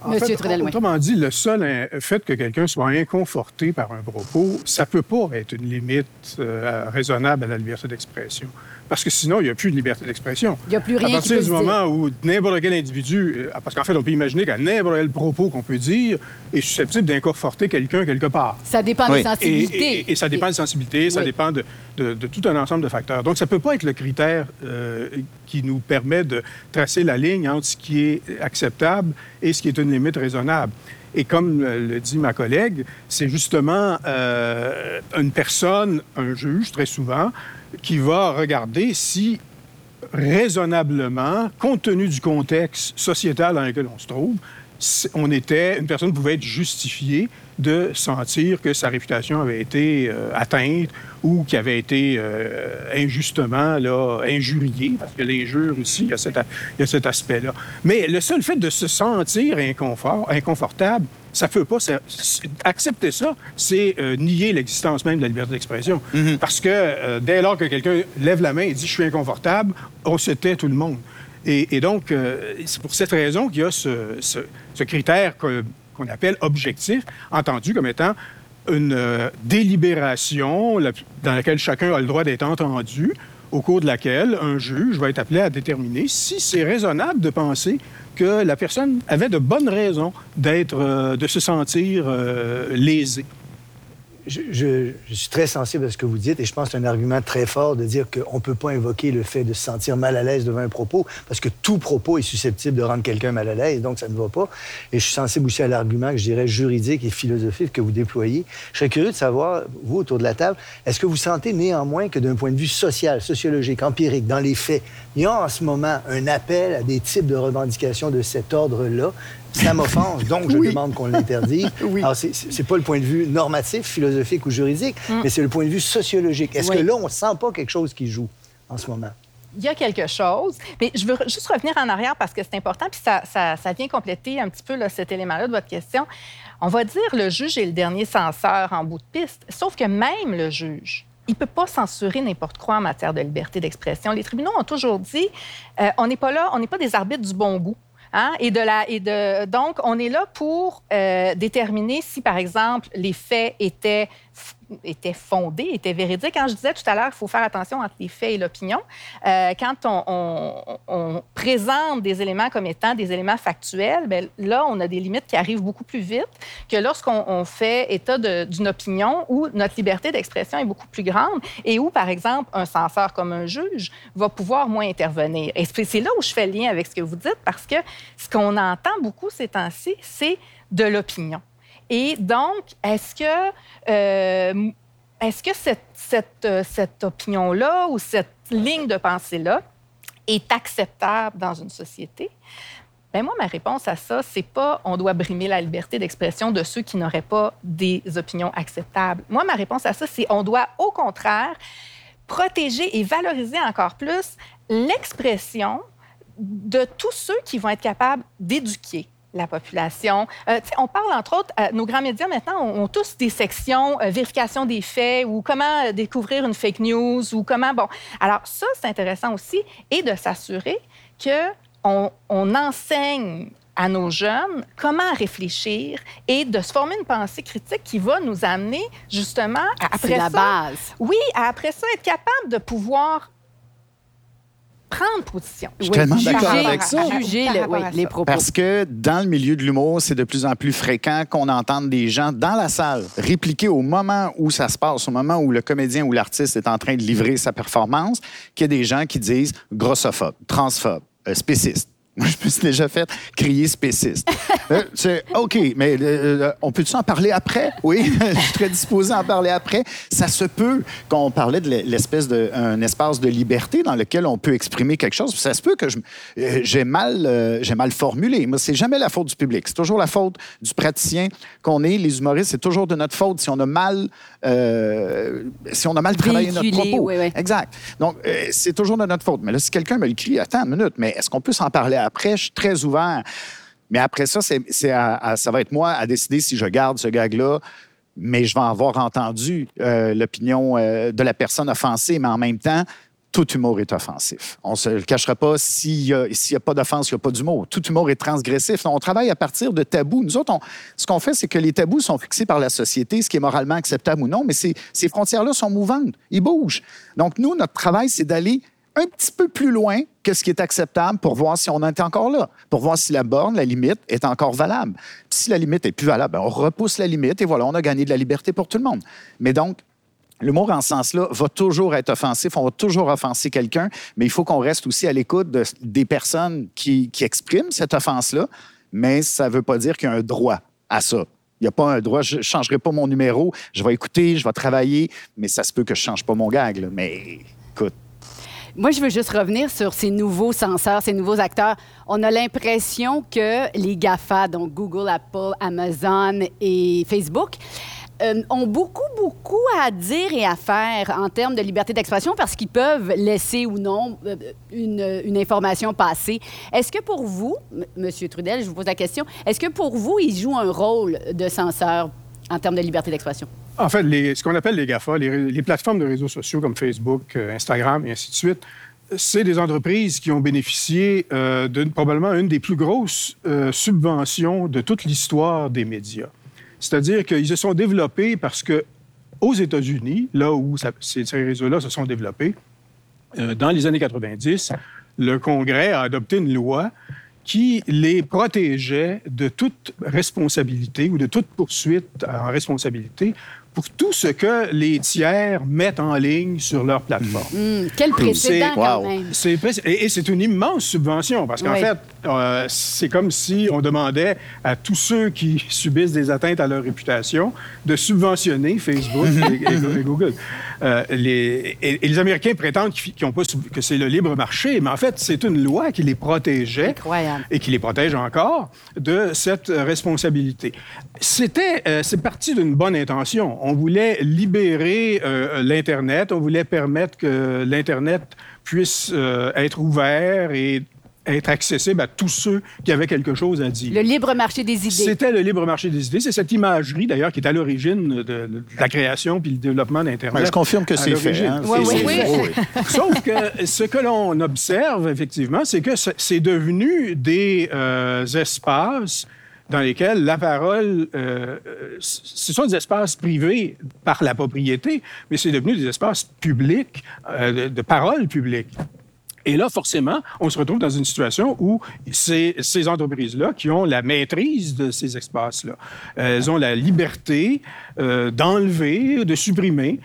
En Monsieur fait, autrement dit, le seul fait que quelqu'un soit inconforté par un propos, ça peut pas être une limite euh, raisonnable à la liberté d'expression. Parce que sinon, il n'y a plus de liberté d'expression. Il n'y a plus rien À partir du moment où n'importe quel individu, euh, parce qu'en fait, on peut imaginer qu'à n'importe quel propos qu'on peut dire est susceptible d'inconforter quelqu'un quelque part. Ça dépend des sensibilités. Et, ça dépend des sensibilités, ça dépend de, tout un ensemble de facteurs. Donc, ça ne peut pas être le critère euh, qui nous permet de tracer la ligne entre ce qui est acceptable et ce qui est une limite raisonnable. Et comme le dit ma collègue, c'est justement euh, une personne, un juge très souvent, qui va regarder si raisonnablement, compte tenu du contexte sociétal dans lequel on se trouve, on était, une personne pouvait être justifiée de sentir que sa réputation avait été euh, atteinte ou qu'il avait été euh, injustement là, injurié, parce que l'injure aussi, il y a cet, cet aspect-là. Mais le seul fait de se sentir inconfort, inconfortable, ça ne peut pas. accepter ça, c'est euh, nier l'existence même de la liberté d'expression. Mm-hmm. Parce que dès lors que quelqu'un lève la main et dit Je suis inconfortable, on se tait tout le monde. Et, donc, c'est pour cette raison qu'il y a ce, ce, ce critère qu'on appelle objectif, entendu comme étant une euh, délibération dans laquelle chacun a le droit d'être entendu, au cours de laquelle un juge va être appelé à déterminer si c'est raisonnable de penser que la personne avait de bonnes raisons d'être, euh, de se sentir euh, lésée je, suis très sensible à ce que vous dites et je pense que c'est un argument très fort de dire qu'on ne peut pas invoquer le fait de se sentir mal à l'aise devant un propos parce que tout propos est susceptible de rendre quelqu'un mal à l'aise, donc ça ne va pas. Et je suis sensible aussi à l'argument je dirais juridique et philosophique que vous déployez. Je serais curieux de savoir, vous, autour de la table, est-ce que vous sentez néanmoins que d'un point de vue social, sociologique, empirique, dans les faits, il y a en ce moment un appel à des types de revendications de cet ordre-là ça m'offense, donc je demande qu'on l'interdise. oui. Alors, c'est pas le point de vue normatif, philosophique ou juridique, mm. mais c'est le point de vue sociologique. Est-ce que là, on sent pas quelque chose qui joue en ce moment? il y a quelque chose. Mais je veux juste revenir en arrière parce que c'est important, puis ça, ça, vient compléter un petit peu là, cet élément-là de votre question. On va dire le juge est le dernier censeur en bout de piste, sauf que même le juge, il ne peut pas censurer n'importe quoi en matière de liberté d'expression. Les tribunaux ont toujours dit euh, on n'est pas là, on n'est pas des arbitres du bon goût. Hein? Et, de la, et de, donc, on est là pour euh, déterminer si, par exemple, les faits étaient était fondé, était véridique. Quand je disais tout à l'heure, il faut faire attention entre les faits et l'opinion. Euh, quand on, présente des éléments comme étant des éléments factuels, bien, là, on a des limites qui arrivent beaucoup plus vite que lorsqu'on fait état d'une opinion où notre liberté d'expression est beaucoup plus grande et où, par exemple, un censeur comme un juge va pouvoir moins intervenir. Et c'est là où je fais le lien avec ce que vous dites parce que ce qu'on entend beaucoup ces temps-ci, c'est de l'opinion. Et donc, est-ce que, euh, est-ce que cette, cette, euh, cette opinion-là ou cette ligne de pensée-là est acceptable dans une société? Bien, moi, ma réponse à ça, c'est pas on doit brimer la liberté d'expression de ceux qui n'auraient pas des opinions acceptables. Moi, ma réponse à ça, c'est on doit au contraire protéger et valoriser encore plus l'expression de tous ceux qui vont être capables d'éduquer, la population. Euh, on parle, entre autres, euh, nos grands médias maintenant ont, tous des sections euh, vérification des faits ou comment découvrir une fake news ou comment... Bon, alors ça, c'est intéressant aussi, et de s'assurer qu'on on enseigne à nos jeunes comment réfléchir et de se former une pensée critique qui va nous amener justement à, après la ça, base. oui, à après ça être capable de pouvoir prendre position. Je suis tellement d'accord avec ça. Juger le- oui, les propos. Parce que dans le milieu de l'humour, c'est de plus en plus fréquent qu'on entende des gens dans la salle répliquer au moment où ça se passe, au moment où le comédien ou l'artiste est en train de livrer sa performance, qu'il y a des gens qui disent grossophobe, transphobe, euh, spéciste. Moi, je me suis déjà fait crier spéciste. Euh, c'est OK, mais euh, euh, on peut-tu en parler après? Oui, je suis très disposé à en parler après. Ça se peut qu'on parlait de l'espèce de un espace de liberté dans lequel on peut exprimer quelque chose. Ça se peut que euh, j'ai mal, j'ai mal formulé. Moi, c'est jamais la faute du public. C'est toujours la faute du praticien qu'on est. Les humoristes, c'est toujours de notre faute si on a mal, si on a mal travaillé notre propos. oui, oui. Exact. Donc, c'est toujours de notre faute. Mais là, si quelqu'un me le crie, attends une minute, mais est-ce qu'on peut s'en parler après? Très ouvert. Mais après ça, ça va être moi à décider si je garde ce gag-là. Mais je vais avoir entendu euh, l'opinion euh, de la personne offensée, mais en même temps, tout humour est offensif. On ne se le cachera pas. S'il n'y a, pas d'offense, il n'y a pas d'humour. Tout humour est transgressif. On travaille à partir de tabous. Nous autres, ce qu'on fait, c'est que les tabous sont fixés par la société, ce qui est moralement acceptable ou non, mais ces frontières-là sont mouvantes. Ils bougent. Donc, nous, notre travail, c'est d'aller un petit peu plus loin que ce qui est acceptable pour voir si on est encore là, pour voir si la borne, la limite, est encore valable. Si la limite est plus valable, ben, on repousse la limite et voilà, on a gagné de la liberté pour tout le monde. Mais donc, L'humour, en ce sens-là, va toujours être offensif, on va toujours offenser quelqu'un, mais il faut qu'on reste aussi à l'écoute de- des personnes qui, expriment cette offense-là, mais ça ne veut pas dire qu'il y a un droit à ça. Il n'y a pas un droit, je ne changerai pas mon numéro, je vais écouter, je vais travailler, mais ça se peut que je ne change pas mon gag. Mais écoute, Moi, je veux juste revenir sur ces nouveaux censeurs, ces nouveaux acteurs. On a l'impression que les GAFA, donc Google, Apple, Amazon et Facebook, euh, ont beaucoup, beaucoup à dire et à faire en termes de liberté d'expression parce qu'ils peuvent laisser ou non euh, une, une information passer. Est-ce que pour vous, M- Trudel, je vous pose la question, est-ce que pour vous, ils jouent un rôle de censeur en termes de liberté d'expression? En fait, ce qu'on appelle les GAFA, les, plateformes de réseaux sociaux comme Facebook, euh, Instagram et ainsi de suite, c'est des entreprises qui ont bénéficié euh, probablement une des plus grosses euh, subventions de toute l'histoire des médias. C'est-à-dire qu'ils se sont développés parce que aux États-Unis, là où ces réseaux-là se sont développés, euh, dans les années 90, le Congrès a adopté une loi qui les protégeait de toute responsabilité ou de toute poursuite en responsabilité pour tout ce que les tiers mettent en ligne sur leur plateforme. Hum, quel précédent, quand wow. même. C'est pré- et, et c'est une immense subvention parce qu'en Oui. fait, euh, c'est comme si on demandait à tous ceux qui subissent des atteintes à leur réputation de subventionner Facebook et, et- et Google. Euh, les, et, et les Américains prétendent qu'ils pas que c'est le libre marché, mais en fait, c'est une loi qui les protégeait Incroyable. et qui les protège encore de cette euh, responsabilité. C'était, euh, c'est parti d'une bonne intention. On voulait libérer euh, l'Internet, on voulait permettre que l'Internet puisse euh, être ouvert et être accessible à tous ceux qui avaient quelque chose à dire. Le libre marché des idées. C'était le libre marché des idées. C'est cette imagerie, d'ailleurs, qui est à l'origine de, de la création puis le développement d'Internet. Ouais, je confirme que c'est fait. l'origine. hein. Oui, C'est- oui, oui. oui. Sauf que ce que l'on observe, effectivement, c'est que ce- c'est devenu des euh, espaces dans lesquels la parole, euh, euh, ce sont des espaces privés par la propriété, mais c'est devenu des espaces publics, euh, de, de parole publique. Et là, forcément, on se retrouve dans une situation où c'est ces entreprises-là qui ont la maîtrise de ces espaces-là. Elles ont la liberté euh, d'enlever, de supprimer.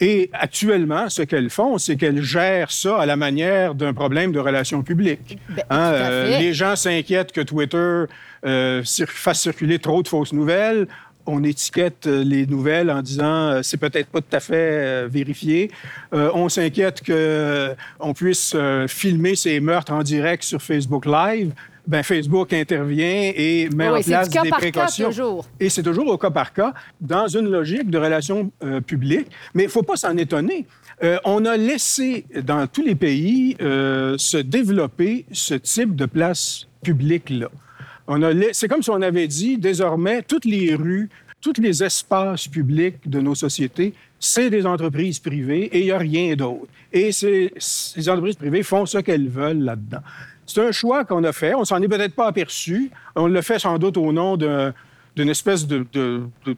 Et actuellement, ce qu'elles font, c'est qu'elles gèrent ça à la manière d'un problème de relations publiques. Ben, Hein, euh, les gens s'inquiètent que Twitter euh, fasse circuler trop de fausses nouvelles. On étiquette euh, les nouvelles en disant euh, c'est peut-être pas tout à fait euh, vérifié. Euh, on s'inquiète que euh, on puisse filmer ces meurtres en direct sur Facebook Live. Ben, Facebook intervient et met Oui, en place des précautions. Et c'est toujours au cas par cas, dans une logique de relations euh, publiques. Mais il ne faut pas s'en étonner. Euh, on a laissé dans tous les pays se développer ce type de place publique-là. C'est comme si on avait dit, désormais, toutes les rues, tous les espaces publics de nos sociétés, c'est des entreprises privées et il n'y a rien d'autre. Et ces, entreprises privées font ce qu'elles veulent là-dedans. C'est un choix qu'on a fait. On s'en est peut-être pas aperçu. On le fait sans doute au nom d'une espèce de,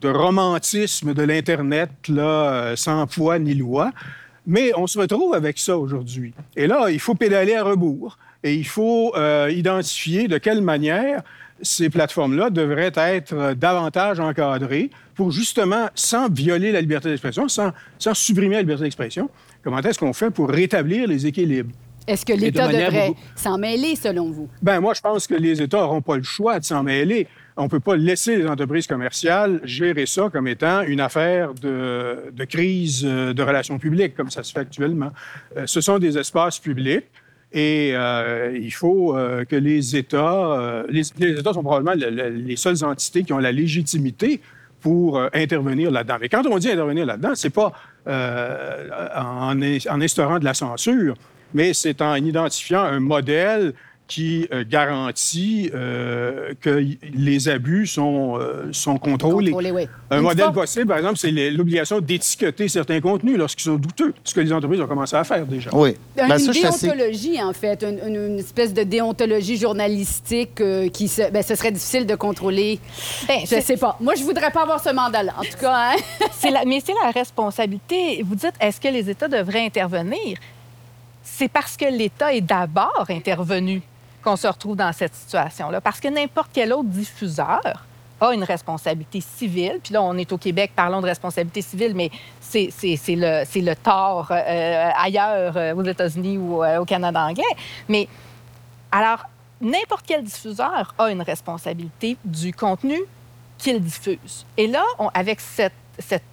romantisme de l'Internet, euh, sans poids ni loi. Mais on se retrouve avec ça aujourd'hui. Et là, il faut pédaler à rebours et il faut euh, identifier de quelle manière ces plateformes-là devraient être davantage encadrées pour justement, sans violer la liberté d'expression, sans, sans supprimer la liberté d'expression, comment est-ce qu'on fait pour rétablir les équilibres? Est-ce que l'État devrait s'en mêler, selon vous? Ben moi, je pense que les États n'auront pas le choix de s'en mêler. On ne peut pas laisser les entreprises commerciales gérer ça comme étant une affaire de, de crise euh, de relations publiques, comme ça se fait actuellement. Euh, ce sont des espaces publics. Et euh, il faut que les États, les, États sont probablement les seules entités qui ont la légitimité pour intervenir là-dedans. Mais quand on dit intervenir là-dedans, c'est pas en, en, instaurant de la censure, mais c'est en identifiant un modèle qui euh, garantit euh, que les abus sont, euh, sont contrôlés. Un modèle possible, par exemple, c'est l'obligation d'étiqueter certains contenus lorsqu'ils sont douteux, ce que les entreprises ont commencé à faire déjà. Oui. Une ben, déontologie, en fait, une, espèce de déontologie journalistique qui se, ben, ce serait difficile de contrôler. Ben, je ne sais pas. Moi, je voudrais pas avoir ce mandat-là, en tout cas. Hein? mais c'est la responsabilité. Vous dites, est-ce que les États devraient intervenir? c'est parce que l'État est d'abord intervenu qu'on se retrouve dans cette situation-là. Parce que n'importe quel autre diffuseur a une responsabilité civile. Puis là, on est au Québec, parlons de responsabilité civile, mais c'est le, le tort euh, ailleurs, euh, aux États-Unis ou euh, au Canada anglais. Mais alors, n'importe quel diffuseur a une responsabilité du contenu qu'il diffuse. Et là, avec cette, cette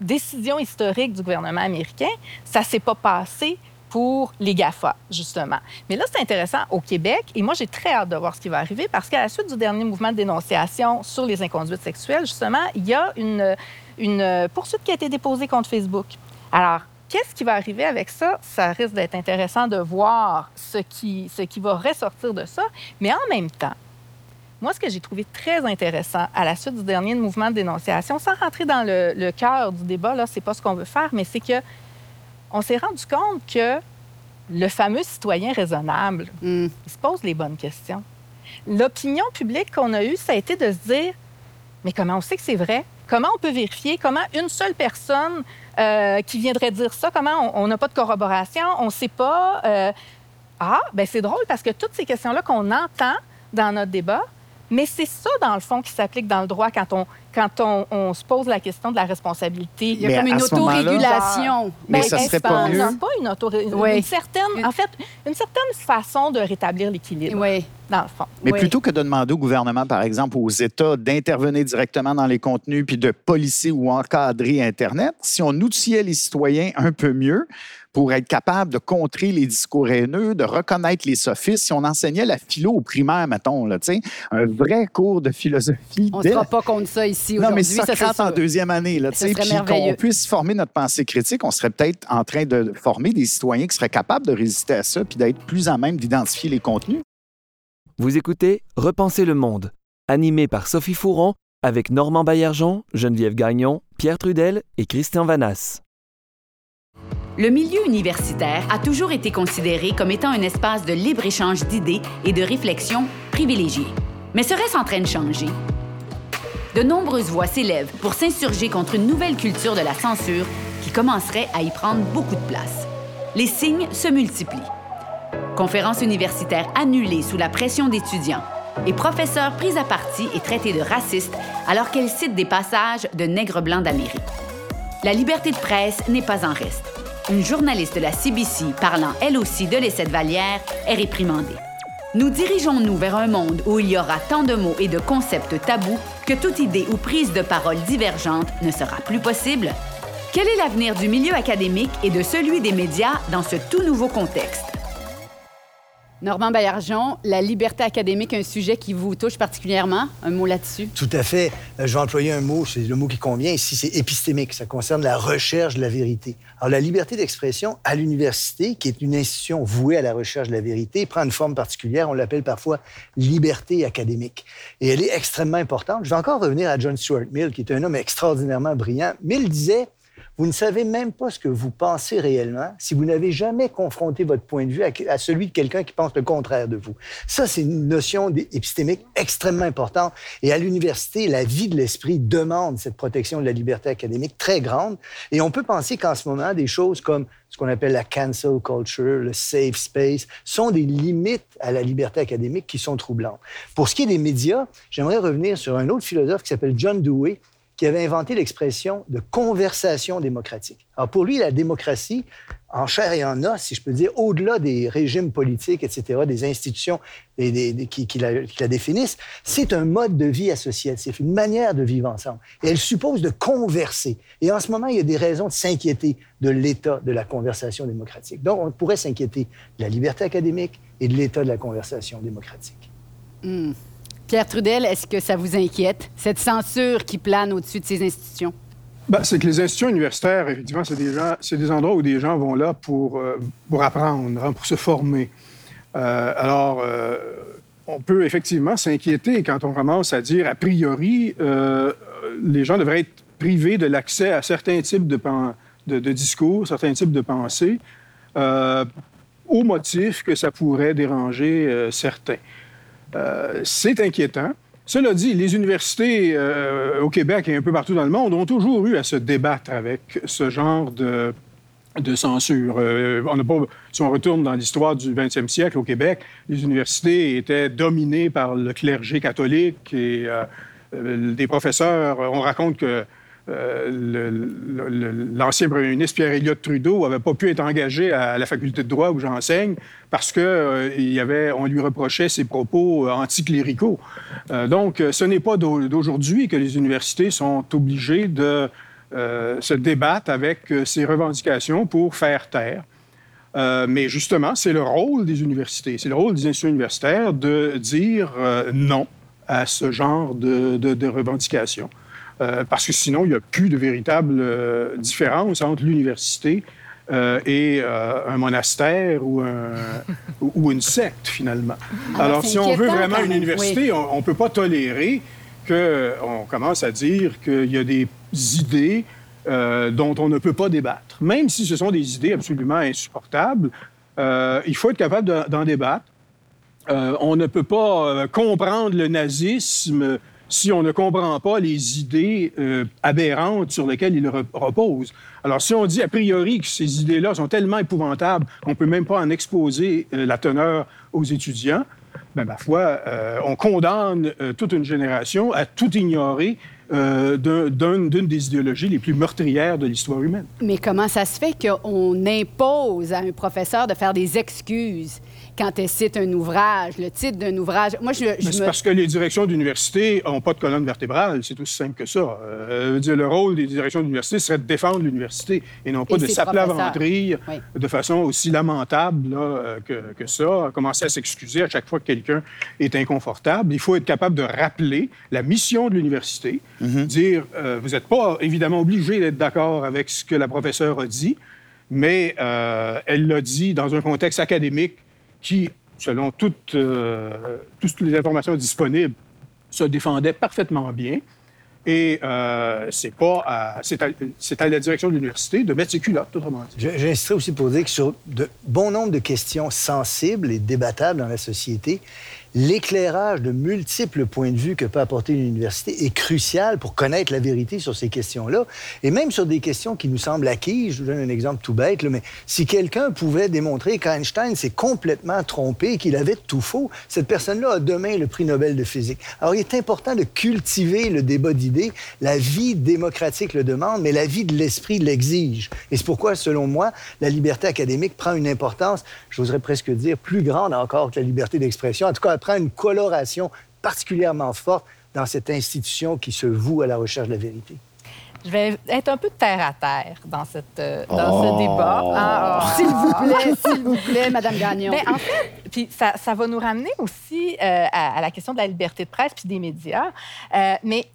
décision historique du gouvernement américain, ça s'est pas passé pour les GAFA, justement. Mais là, c'est intéressant au Québec, et moi, j'ai très hâte de voir ce qui va arriver, parce qu'à la suite du dernier mouvement de dénonciation sur les inconduites sexuelles, justement, il y a une, poursuite qui a été déposée contre Facebook. Alors, qu'est-ce qui va arriver avec ça? Ça risque d'être intéressant de voir ce qui, ce qui va ressortir de ça, mais en même temps, moi, ce que j'ai trouvé très intéressant à la suite du dernier mouvement de dénonciation, sans rentrer dans le, le cœur du débat, là, c'est pas ce qu'on veut faire, mais c'est que on s'est rendu compte que le fameux citoyen raisonnable, hmm. il se pose les bonnes questions. L'opinion publique qu'on a eue, ça a été de se dire, mais comment on sait que c'est vrai? Comment on peut vérifier? Comment une seule personne euh, qui viendrait dire ça, comment on n'a pas de corroboration, on ne sait pas? Euh, ah, ben c'est drôle parce que toutes ces questions-là qu'on entend dans notre débat, mais c'est ça, dans le fond, qui s'applique dans le droit quand on, quand on, se pose la question de la responsabilité. Il y a comme une autorégulation. Mais ça serait pas mieux. pas une autorégulation. Une certaine, en fait, une certaine façon de rétablir l'équilibre. Oui. Dans le fond. Mais plutôt que de demander au gouvernement, par exemple, aux États d'intervenir directement dans les contenus puis de policer ou encadrer Internet, si on outillait les citoyens un peu mieux, pour être capable de contrer les discours haineux, de reconnaître les sophistes. Si on enseignait la philo au primaire, mettons, là, un vrai cours de philosophie. On ne sera pas contre ça ici aujourd'hui. Non, mais Socrate en deuxième année, là, puis qu'on puisse former notre pensée critique, on serait peut-être en train de former des citoyens qui seraient capables de résister à ça puis d'être plus en même d'identifier les contenus. Vous écoutez Repenser le monde, animé par Sophie Fouron avec Normand Baillargeon, Geneviève Gagnon, Pierre Trudel et Christian Vanasse. Le milieu universitaire a toujours été considéré comme étant un espace de libre-échange d'idées et de réflexion privilégié. Mais serait-ce en train de changer? De nombreuses voix s'élèvent pour s'insurger contre une nouvelle culture de la censure qui commencerait à y prendre beaucoup de place. Les signes se multiplient. Conférences universitaires annulées sous la pression d'étudiants et professeurs pris à partie et traités de racistes alors qu'elles citent des passages de nègres blancs d'Amérique. La liberté de presse n'est pas en reste une journaliste de la CBC parlant elle aussi de l'essai de Vallière est réprimandée. Nous dirigeons-nous vers un monde où il y aura tant de mots et de concepts tabous que toute idée ou prise de parole divergente ne sera plus possible? Quel est l'avenir du milieu académique et de celui des médias dans ce tout nouveau contexte? Normand Baillargeon, la liberté académique, un sujet qui vous touche particulièrement? Un mot là-dessus? Tout à fait. Euh, je vais employer un mot, c'est le mot qui convient ici, c'est épistémique. Ça concerne la recherche de la vérité. Alors, la liberté d'expression à l'université, qui est une institution vouée à la recherche de la vérité, prend une forme particulière. On l'appelle parfois liberté académique. Et elle est extrêmement importante. Je vais encore revenir à John Stuart Mill, qui est un homme extraordinairement brillant. Mill disait Vous ne savez même pas ce que vous pensez réellement si vous n'avez jamais confronté votre point de vue à, celui de quelqu'un qui pense le contraire de vous. Ça, c'est une notion épistémique extrêmement importante. Et à l'université, la vie de l'esprit demande cette protection de la liberté académique très grande. Et on peut penser qu'en ce moment, des choses comme ce qu'on appelle la cancel culture, le safe space, sont des limites à la liberté académique qui sont troublantes. Pour ce qui est des médias, j'aimerais revenir sur un autre philosophe qui s'appelle John Dewey, qui avait inventé l'expression de conversation démocratique. Alors pour lui, la démocratie, en chair et en os, si je peux dire, au-delà des régimes politiques, etc., des institutions qui, la, définissent, c'est un mode de vie associatif, une manière de vivre ensemble. Et elle suppose de converser. Et en ce moment, il y a des raisons de s'inquiéter de l'état de la conversation démocratique. Donc, on pourrait s'inquiéter de la liberté académique et de l'état de la conversation démocratique. Hmm. Pierre Trudel, est-ce que ça vous inquiète, cette censure qui plane au-dessus de ces institutions? Ben, c'est que les institutions universitaires, effectivement, c'est des, c'est des endroits où des gens vont là pour, euh, pour apprendre, hein, pour se former. Euh, alors, euh, on peut effectivement s'inquiéter quand on commence à dire, a priori, les gens devraient être privés de l'accès à certains types de, de, de, discours, certains types de pensées, au motif que ça pourrait déranger certains. Euh, c'est inquiétant. Cela dit, les universités euh, au Québec et un peu partout dans le monde ont toujours eu à se débattre avec ce genre de, censure. Euh, pas, si on retourne dans l'histoire du 20e siècle au Québec, les universités étaient dominées par le clergé catholique et des professeurs. On raconte que l'ancien premier ministre Pierre Elliott Trudeau n'avait pas pu être engagé à la faculté de droit où j'enseigne parce que euh, y avait, on lui reprochait ses propos euh, anticléricaux. donc, ce n'est pas d'aujourd'hui que les universités sont obligées de se débattre avec ces revendications pour faire taire. mais justement, c'est le rôle des universités, c'est le rôle des institutions universitaires de dire non à ce genre de revendications. Euh, parce que sinon, il n'y a plus de véritable euh, différence entre l'université euh, et un monastère ou, ou, une secte, finalement. Alors, si on veut vraiment une université, on ne peut pas tolérer qu'on commence à dire qu'il y a des idées dont on ne peut pas débattre. Même si ce sont des idées absolument insupportables, il faut être capable d'en débattre. on ne peut pas comprendre le nazisme si on ne comprend pas les idées euh, aberrantes sur lesquelles il repose. Alors, si on dit a priori que ces idées-là sont tellement épouvantables qu'on ne peut même pas en exposer euh, la teneur aux étudiants, ben, ma foi, euh, on condamne toute une génération à tout ignorer d'une des idéologies les plus meurtrières de l'histoire humaine. Mais comment ça se fait qu'on impose à un professeur de faire des excuses? Quand elle cite un ouvrage, le titre d'un ouvrage. Moi, je, C'est parce que les directions d'université n'ont pas de colonne vertébrale. C'est aussi simple que ça. Euh, dire, le rôle des directions d'université serait de défendre l'université et non pas de s'aplaventrir de façon aussi lamentable euh, que, que, ça, commencer à s'excuser à chaque fois que quelqu'un est inconfortable. Il faut être capable de rappeler la mission de l'université, mm-hmm. dire euh, vous n'êtes pas évidemment obligé d'être d'accord avec ce que la professeure a dit, mais euh, elle l'a dit dans un contexte académique qui, selon toutes, euh, toutes les informations disponibles, se défendait parfaitement bien. Et euh, c'est pas à, c'est, à, la direction de l'université de mettre ses culottes, autrement dit. J'insisterai aussi pour dire que sur de bon nombre de questions sensibles et débattables dans la société, l'éclairage de multiples points de vue que peut apporter une université est crucial pour connaître la vérité sur ces questions-là. Et même sur des questions qui nous semblent acquises, je vous donne un exemple tout bête, mais si quelqu'un pouvait démontrer qu'Einstein s'est complètement trompé, qu'il avait tout faux, cette personne-là a demain le prix Nobel de physique. Alors, il est important de cultiver le débat d'idées. La vie démocratique le demande, mais la vie de l'esprit l'exige. Et c'est pourquoi, selon moi, la liberté académique prend une importance, j'oserais presque dire, plus grande encore que la liberté d'expression. En tout cas, prend une coloration particulièrement forte dans cette institution qui se voue à la recherche de la vérité. Je vais être un peu terre à terre dans, cette, euh, dans ce oh. débat. Ah, oh. S'il vous plaît, s'il vous plaît, Madame Gagnon. Ben, en fait, puis ça, ça, va nous ramener aussi euh, à, la question de la liberté de presse puis des médias. Euh, mais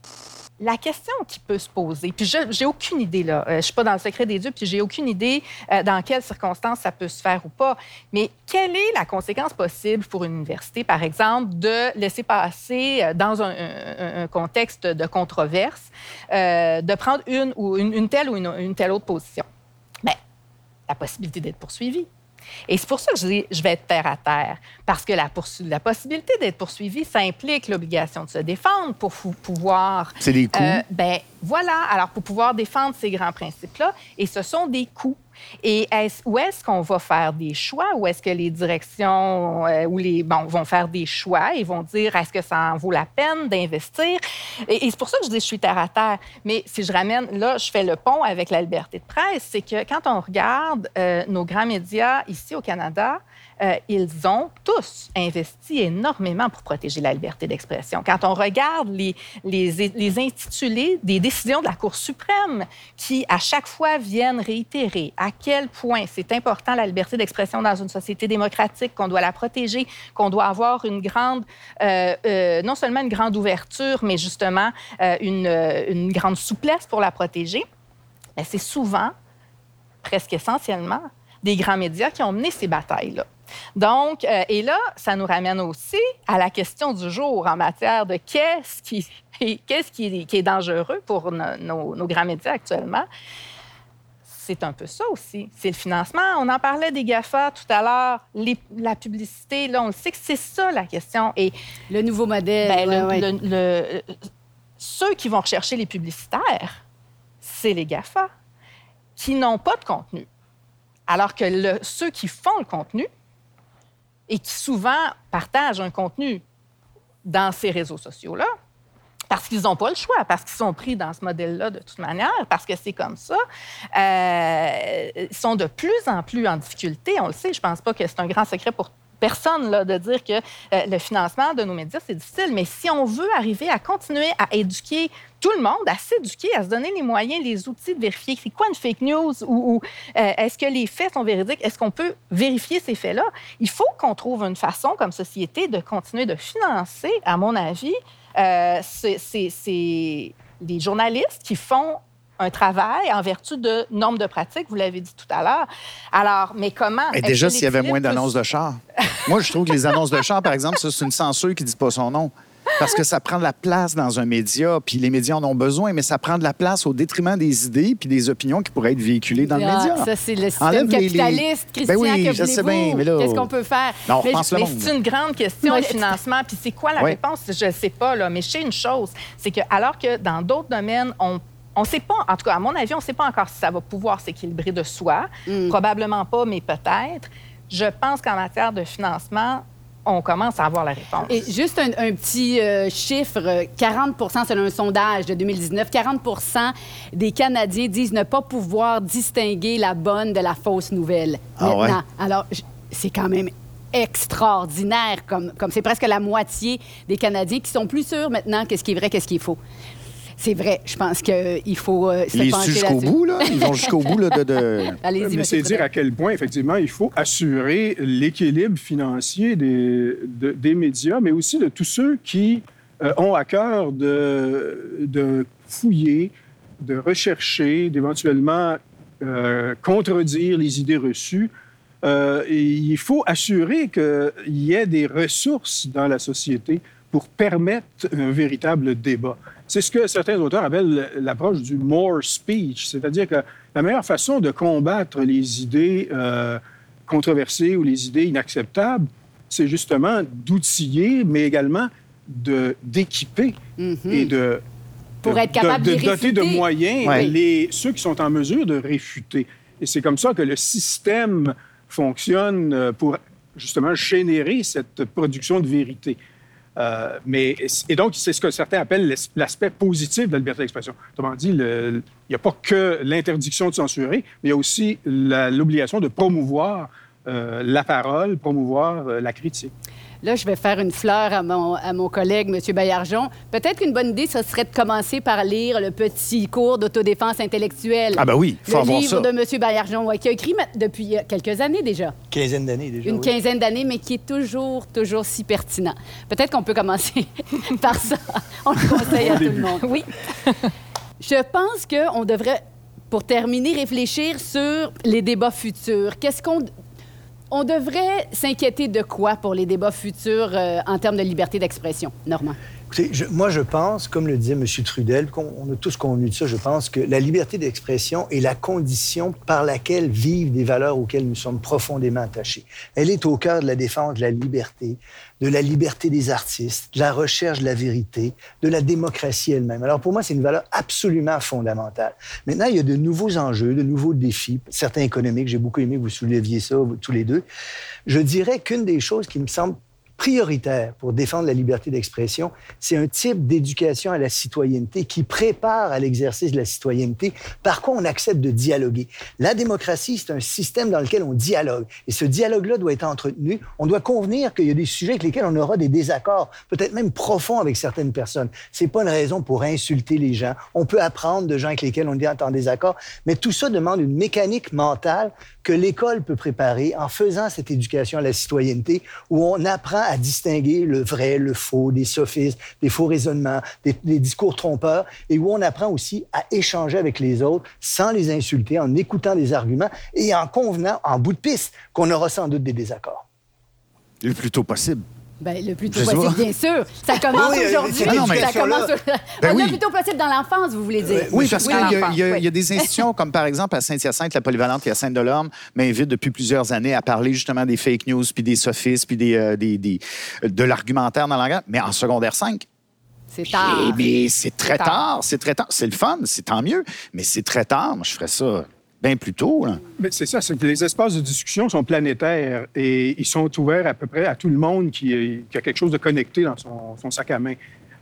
la question qui peut se poser, puis je j'ai aucune idée, là, euh, je suis pas dans le secret des dieux, puis j'ai aucune idée euh, dans quelles circonstances ça peut se faire ou pas, mais quelle est la conséquence possible pour une université, par exemple, de laisser passer euh, dans un, contexte de controverse, de prendre une, ou une, telle ou une, une telle autre position? Bien, la possibilité d'être poursuivi. Et c'est pour ça que je dis, je vais être terre à terre, parce que la, possibilité d'être poursuivi, ça implique l'obligation de se défendre pour pouvoir C'est des coûts. euh, ben voilà. Alors pour pouvoir défendre ces grands principes-là, et ce sont des coûts. Et est-ce- où est-ce qu'on va faire des choix? Où est-ce que les directions euh, ou les vont faire des choix et vont dire est-ce que ça en vaut la peine d'investir? Et, et c'est pour ça que je dis je suis terre à terre. Mais si je ramène, là, je fais le pont avec la liberté de presse, c'est que quand on regarde euh, nos grands médias ici au Canada, euh, ils ont tous investi énormément pour protéger la liberté d'expression. Quand on regarde les, les, intitulés des décisions de la Cour suprême qui, à chaque fois, viennent réitérer à quel point c'est important la liberté d'expression dans une société démocratique, qu'on doit la protéger, qu'on doit avoir une grande, euh, euh, non seulement une grande ouverture, mais justement une, une grande souplesse pour la protéger, ben, c'est souvent, presque essentiellement, des grands médias qui ont mené ces batailles-là. Donc, euh, et là, ça nous ramène aussi à la question du jour en matière de qu'est-ce qui, qu'est-ce qui, est, qui est dangereux pour no- nos, nos grands médias actuellement. C'est un peu ça aussi. C'est le financement. On en parlait des GAFA tout à l'heure. La publicité, là, on le sait que c'est ça la question. Et Le nouveau modèle. ben, ouais, le- ouais. le- le- ceux qui vont rechercher les publicitaires, c'est les GAFA qui n'ont pas de contenu. Alors que ceux qui font le contenu et qui souvent partagent un contenu dans ces réseaux sociaux-là, parce qu'ils n'ont pas le choix, parce qu'ils sont pris dans ce modèle-là de toute manière, parce que c'est comme ça, euh, sont de plus en plus en difficulté. On le sait, je pense pas que c'est un grand secret pour personne là, de dire que euh, le financement de nos médias, c'est difficile. Mais si on veut arriver à continuer à éduquer tout le monde, à s'éduquer, à se donner les moyens, les outils de vérifier c'est quoi une fake news ou, euh, est-ce que les faits sont véridiques, est-ce qu'on peut vérifier ces faits-là, il faut qu'on trouve une façon comme société de continuer de financer, à mon avis, euh, c'est les journalistes qui font un travail en vertu de normes de pratique, vous l'avez dit tout à l'heure. Alors, mais comment... Et déjà, s'il y avait moins d'annonces de char. Moi, je trouve que les annonces de char, par exemple, c'est une censure qui ne dit pas son nom. Parce que ça prend de la place dans un média, puis les médias en ont besoin, mais ça prend de la place au détriment des idées puis des opinions qui pourraient être véhiculées dans le Ah, média. Ça, c'est le système Enlève les- les- capitaliste. Ben Christian, oui, que je sais bien, mais là- Qu'est-ce qu'on peut faire? Non, on Mais Mais c'est une grande question, le financement. Puis c'est quoi la Ouais. réponse? Je ne sais pas, là. Mais je sais une chose, c'est que alors que dans d'autres domaines, on on ne sait pas, en tout cas, à mon avis, on ne sait pas encore si ça va pouvoir s'équilibrer de soi. Mm. Probablement pas, mais peut-être. Je pense qu'en matière de financement, on commence à avoir la réponse. Et juste un, un petit euh, chiffre, euh, 40 selon un sondage de 2019, 40 des Canadiens disent ne pas pouvoir distinguer la bonne de la fausse nouvelle. Ah ouais? Maintenant, alors je- c'est quand même extraordinaire, comme comme c'est presque la moitié des Canadiens qui sont plus sûrs maintenant qu'est-ce qui est vrai, qu'est-ce qui est faux. C'est vrai, je pense qu'il faut euh, se Les pencher jusqu'au bout, là? Ils vont jusqu'au bout là, de. de... Allez-y, Mais c'est dire à quel point, effectivement, il faut assurer l'équilibre financier des, de- des médias, mais aussi de tous ceux qui euh, ont à cœur de, de fouiller, de rechercher, d'éventuellement euh, contredire les idées reçues. Euh, et il faut assurer qu'il y ait des ressources dans la société pour permettre un véritable débat. C'est ce que certains auteurs appellent l'approche du more speech, c'est-à-dire que la meilleure façon de combattre les idées euh, controversées ou les idées inacceptables, c'est justement d'outiller, mais également de- d'équiper et de, Pour de- être capable de, de de doter de moyens Ouais. les, ceux qui sont en mesure de réfuter. Et c'est comme ça que le système fonctionne euh, pour justement générer cette production de vérité. Euh, mais, et donc, c'est ce que certains appellent l'as- l'aspect positif de la liberté d'expression. Autrement dit, il n'y a pas que l'interdiction de censurer, mais il y a aussi l'obligation de promouvoir euh, la parole, promouvoir euh, la critique. Là, je vais faire une fleur à mon, à mon collègue, M. Baillargeon. Peut-être qu'une bonne idée, ce serait de commencer par lire le petit cours d'autodéfense intellectuelle. Ah ben oui, faut le avoir livre ça. de M. Ouais, qui a écrit ma- depuis euh, quelques années déjà. Quinzaine d'années déjà. Une oui. quinzaine d'années, mais qui est toujours, toujours si pertinent. Peut-être qu'on peut commencer par ça. On le conseille à tout le monde. Oui. Je pense qu'on devrait, pour terminer, réfléchir sur les débats futurs. Qu'est-ce qu'on... On devrait s'inquiéter de quoi pour les débats futurs euh, en termes de liberté d'expression, Normand? Je- moi, je pense, comme le disait M. Trudel, qu'on on a tous convenu de ça, je pense que la liberté d'expression est la condition par laquelle vivent des valeurs auxquelles nous sommes profondément attachés. Elle est au cœur de la défense de la liberté, de la liberté des artistes, de la recherche de la vérité, de la démocratie elle-même. Alors, pour moi, c'est une valeur absolument fondamentale. Maintenant, il y a de nouveaux enjeux, de nouveaux défis, certains économiques. J'ai beaucoup aimé que vous souleviez ça, tous les deux. Je dirais qu'une des choses qui me semble prioritaire pour défendre la liberté d'expression, c'est un type d'éducation à la citoyenneté qui prépare à l'exercice de la citoyenneté, par quoi on accepte de dialoguer. La démocratie, c'est un système dans lequel on dialogue. Et ce dialogue-là doit être entretenu. On doit convenir qu'il y a des sujets avec lesquels on aura des désaccords, peut-être même profonds avec certaines personnes. C'est pas une raison pour insulter les gens. On peut apprendre de gens avec lesquels on est en désaccord, mais tout ça demande une mécanique mentale que l'école peut préparer en faisant cette éducation à la citoyenneté où on apprend à distinguer le vrai, le faux, des sophismes, des faux raisonnements, des, discours trompeurs et où on apprend aussi à échanger avec les autres sans les insulter, en écoutant des arguments et en convenant en bout de piste qu'on aura sans doute des désaccords. Le plus tôt possible. Bien, le plus tôt possible, bien sûr. Ça commence Oui, oui, aujourd'hui. Ah non, mais- ça commence Ben le oui. plus tôt possible dans l'enfance, vous voulez dire. Oui, parce qu'il y, a- y y Oui. des institutions comme par exemple à Saint-Hyacinthe, la polyvalente et à Sainte-Delorme m'invite depuis plusieurs années à parler justement des fake news, puis des sophismes, puis des, euh, des- des- de l'argumentaire dans langage. Mais en secondaire 5, C'est tard. eh bien, c'est très tard. tard. C'est très tard. C'est le fun, c'est tant mieux. Mais c'est très tard. Moi, je ferais ça bien plus tôt. là. Mais c'est ça, c'est que les espaces de discussion sont planétaires et ils sont ouverts à peu près à tout le monde qui, a quelque chose de connecté dans son, son sac à main.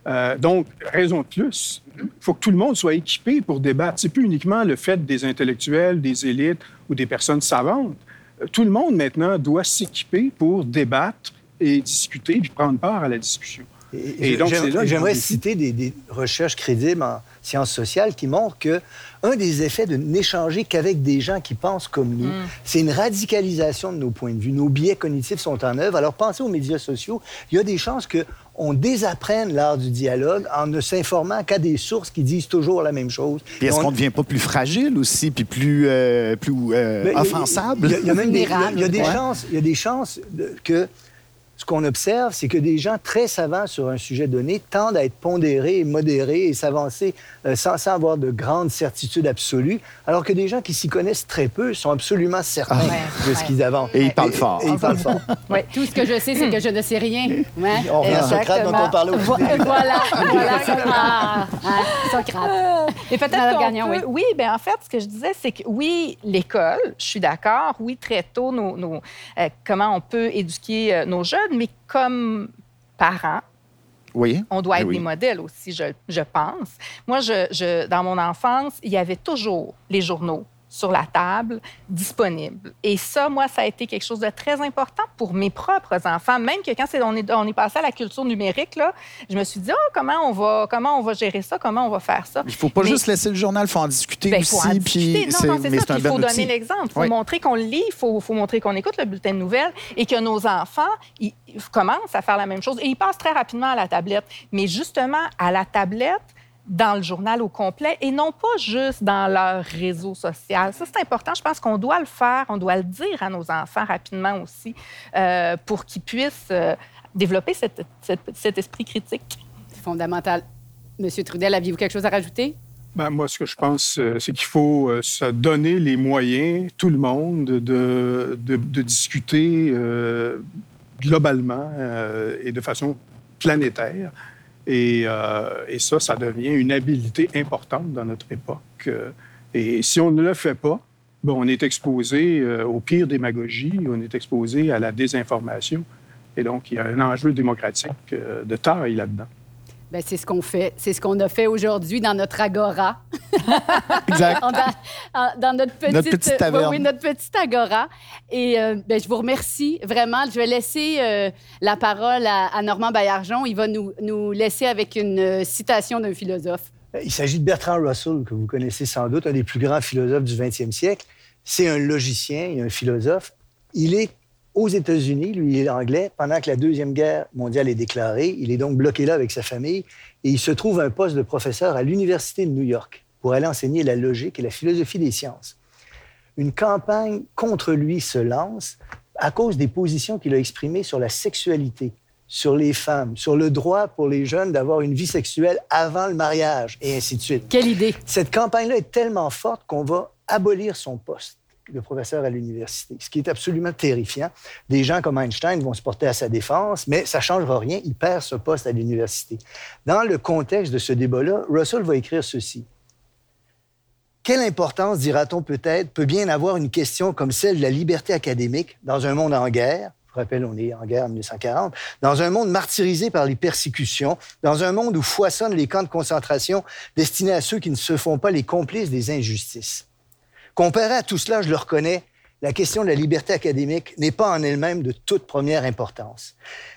Euh, donc, raison de plus, il faut que tout le monde soit équipé pour débattre. C'est plus uniquement le fait des intellectuels, des élites ou des personnes savantes. Euh, Tout le monde maintenant doit s'équiper pour débattre et discuter puis prendre part à la discussion. Et, Et donc, J'aimerais citer des, des recherches crédibles en sciences sociales qui montrent que un des effets de n'échanger qu'avec des gens qui pensent comme nous, c'est une radicalisation de nos points de vue. Nos biais cognitifs sont en œuvre. Alors, pensez aux médias sociaux. Il y a des chances que on désapprenne l'art du dialogue en ne s'informant qu'à des sources qui disent toujours la même chose. Puis est-ce On- qu'on ne devient pas plus fragile aussi, puis plus, euh, plus euh, Ben, offensable? Il y a, il y a même des, y a- il y a des Ouais. chances, il y a des chances de- que ce qu'on observe, c'est que des gens très savants sur un sujet donné tendent à être pondérés et modérés et s'avancer euh, sans, sans avoir de grandes certitudes absolues, alors que des gens qui s'y connaissent très peu sont absolument certains Ah. de ce qu'ils avancent. Et ils parlent fort. Et, ils parlent fort. Ouais, tout ce que je sais, c'est que je ne sais rien. Ouais. On revient à Socrate dont on parlait au Vo- début. Voilà, voilà. Ah, ah, Socrate. Et peut-être Gagnon, peut- Oui, bien en fait, ce que je disais, c'est que oui, l'école, je suis d'accord, oui, très tôt, nos, nos- euh, comment on peut éduquer euh, nos jeunes, mais comme parents, Oui. on doit Eh être oui. des modèles aussi, je, je pense. Moi, je, je- dans mon enfance, il y avait toujours les journaux sur la table, disponibles. Et ça, moi, ça a été quelque chose de très important pour mes propres enfants. Même que quand on, est, on est passé à la culture numérique, là, je me suis dit, oh, comment, on va, comment on va gérer ça, comment on va faire ça? Il ne faut pas Mais- juste laisser le journal, il faut en discuter ben, aussi. faut en discuter. puis Non, non, c'est ça. Il faut donner l'exemple. Il faut Oui. montrer qu'on lit, il faut, faut montrer qu'on écoute le bulletin de nouvelles et que nos enfants ils, ils commencent à faire la même chose. Et ils passent très rapidement à la tablette. Mais justement, à la tablette, dans le journal au complet et non pas juste dans leur réseau social. Ça, c'est important. Je pense qu'on doit le faire, on doit le dire à nos enfants rapidement aussi euh, pour qu'ils puissent euh, développer cette- cette- cet esprit critique. C'est fondamental. Monsieur Trudel, aviez-vous quelque chose à rajouter? Ben, moi, ce que je pense, euh, c'est qu'il faut se donner les moyens, tout le monde, de, de, de discuter euh, globalement euh, et de façon planétaire. Et, euh, et ça, ça devient une habilité importante dans notre époque. Euh, Et si on ne le fait pas, ben, on est exposé euh, au pire démagogie, on est exposé à la désinformation. Et donc, il y a un enjeu démocratique de taille là-dedans. Ben, c'est ce qu'on fait. C'est ce qu'on a fait aujourd'hui dans notre agora. Exact. dans, notre petite, Notre petite taverne. oui, oui, notre petite agora. Et euh, ben, je vous remercie vraiment. Je vais laisser euh, la parole à, à Normand Baillargeon. Il va nous, nous laisser avec une euh, citation d'un philosophe. Il s'agit de Bertrand Russell, que vous connaissez sans doute, un des plus grands philosophes du 20e siècle. C'est un logicien et un philosophe. Il est aux États-Unis, lui, il est anglais, pendant que la Deuxième Guerre mondiale est déclarée. Il est donc bloqué là avec sa famille et il se trouve un poste de professeur à l'Université de New York pour aller enseigner la logique et la philosophie des sciences. Une campagne contre lui se lance à cause des positions qu'il a exprimées sur la sexualité, sur les femmes, sur le droit pour les jeunes d'avoir une vie sexuelle avant le mariage, et ainsi de suite. Quelle idée! Cette campagne-là est tellement forte qu'on va abolir son poste de professeur à l'université, ce qui est absolument terrifiant. Des gens comme Einstein vont se porter à sa défense, mais ça ne changera rien, il perd ce poste à l'université. Dans le contexte de ce débat-là, Russell va écrire ceci. Quelle importance, dira-t-on peut-être, peut bien avoir une question comme celle de la liberté académique dans un monde en guerre je vous rappelle, on est en guerre en 1940, dans un monde martyrisé par les persécutions, dans un monde où foisonnent les camps de concentration destinés à ceux qui ne se font pas les complices des injustices? Comparé à tout cela, je le reconnais, la question de la liberté académique n'est pas en elle-même de toute première importance.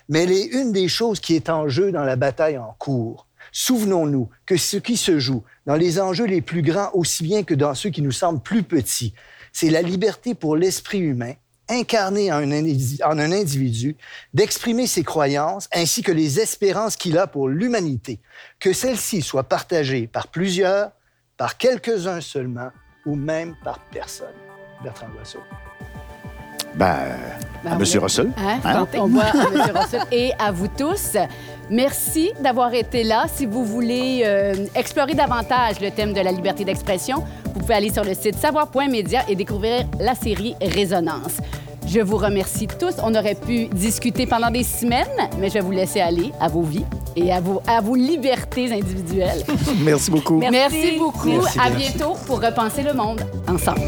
Mais elle est une des choses qui est en jeu dans la bataille en cours. Souvenons-nous que ce qui se joue dans les enjeux les plus grands aussi bien que dans ceux qui nous semblent plus petits, c'est la liberté pour l'esprit humain, incarné en un, individu, d'exprimer ses croyances ainsi que les espérances qu'il a pour l'humanité, que celles-ci soient partagées par plusieurs, par quelques-uns seulement, ou même par personne. Bertrand Boisseau. Ben, Ben, à l'a- Russell. Hein? Hein? On voit à M. Russell et à vous tous. Merci d'avoir été là. Si vous voulez euh, explorer davantage le thème de la liberté d'expression, vous pouvez aller sur le site savoir.media et découvrir la série Résonance. Je vous remercie tous. On aurait pu discuter pendant des semaines, mais je vais vous laisser aller à vos vies et à vos, à vos libertés individuelles. Merci beaucoup. Merci, beaucoup. Merci, à merci. bientôt pour repenser le monde ensemble.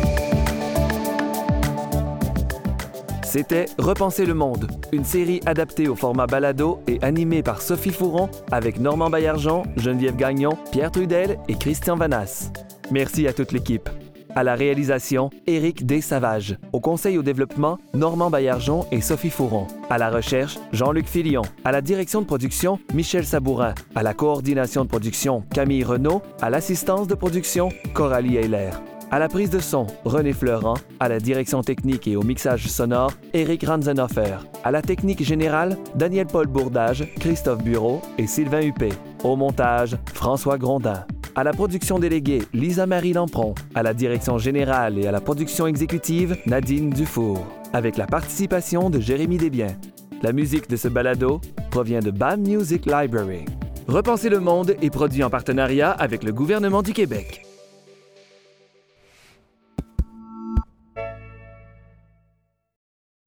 C'était Repenser le monde, une série adaptée au format balado et animée par Sophie Fouron avec Normand Baillargeon, Geneviève Gagnon, Pierre Trudel et Christian Vanasse. Merci à toute l'équipe. À la réalisation, Éric Desavages. Au conseil au développement, Normand Baillargeon et Sophie Fouron. À la recherche, Jean-Luc Filion. À la direction de production, Michel Sabourin. À la coordination de production, Camille Renaud. À l'assistance de production, Coralie Heiler. À la prise de son, René Fleurant. À la direction technique et au mixage sonore, Éric Ranzenhofer. À la technique générale, Daniel-Paul Bourdage, Christophe Bureau et Sylvain Huppé. Au montage, François Grondin. À la production déléguée, Lisa-Marie Lampron. À la direction générale et à la production exécutive, Nadine Dufour. Avec la participation de Jérémy Desbiens. La musique de ce balado provient de BAM Music Library. Repenser le monde est produit en partenariat avec le gouvernement du Québec.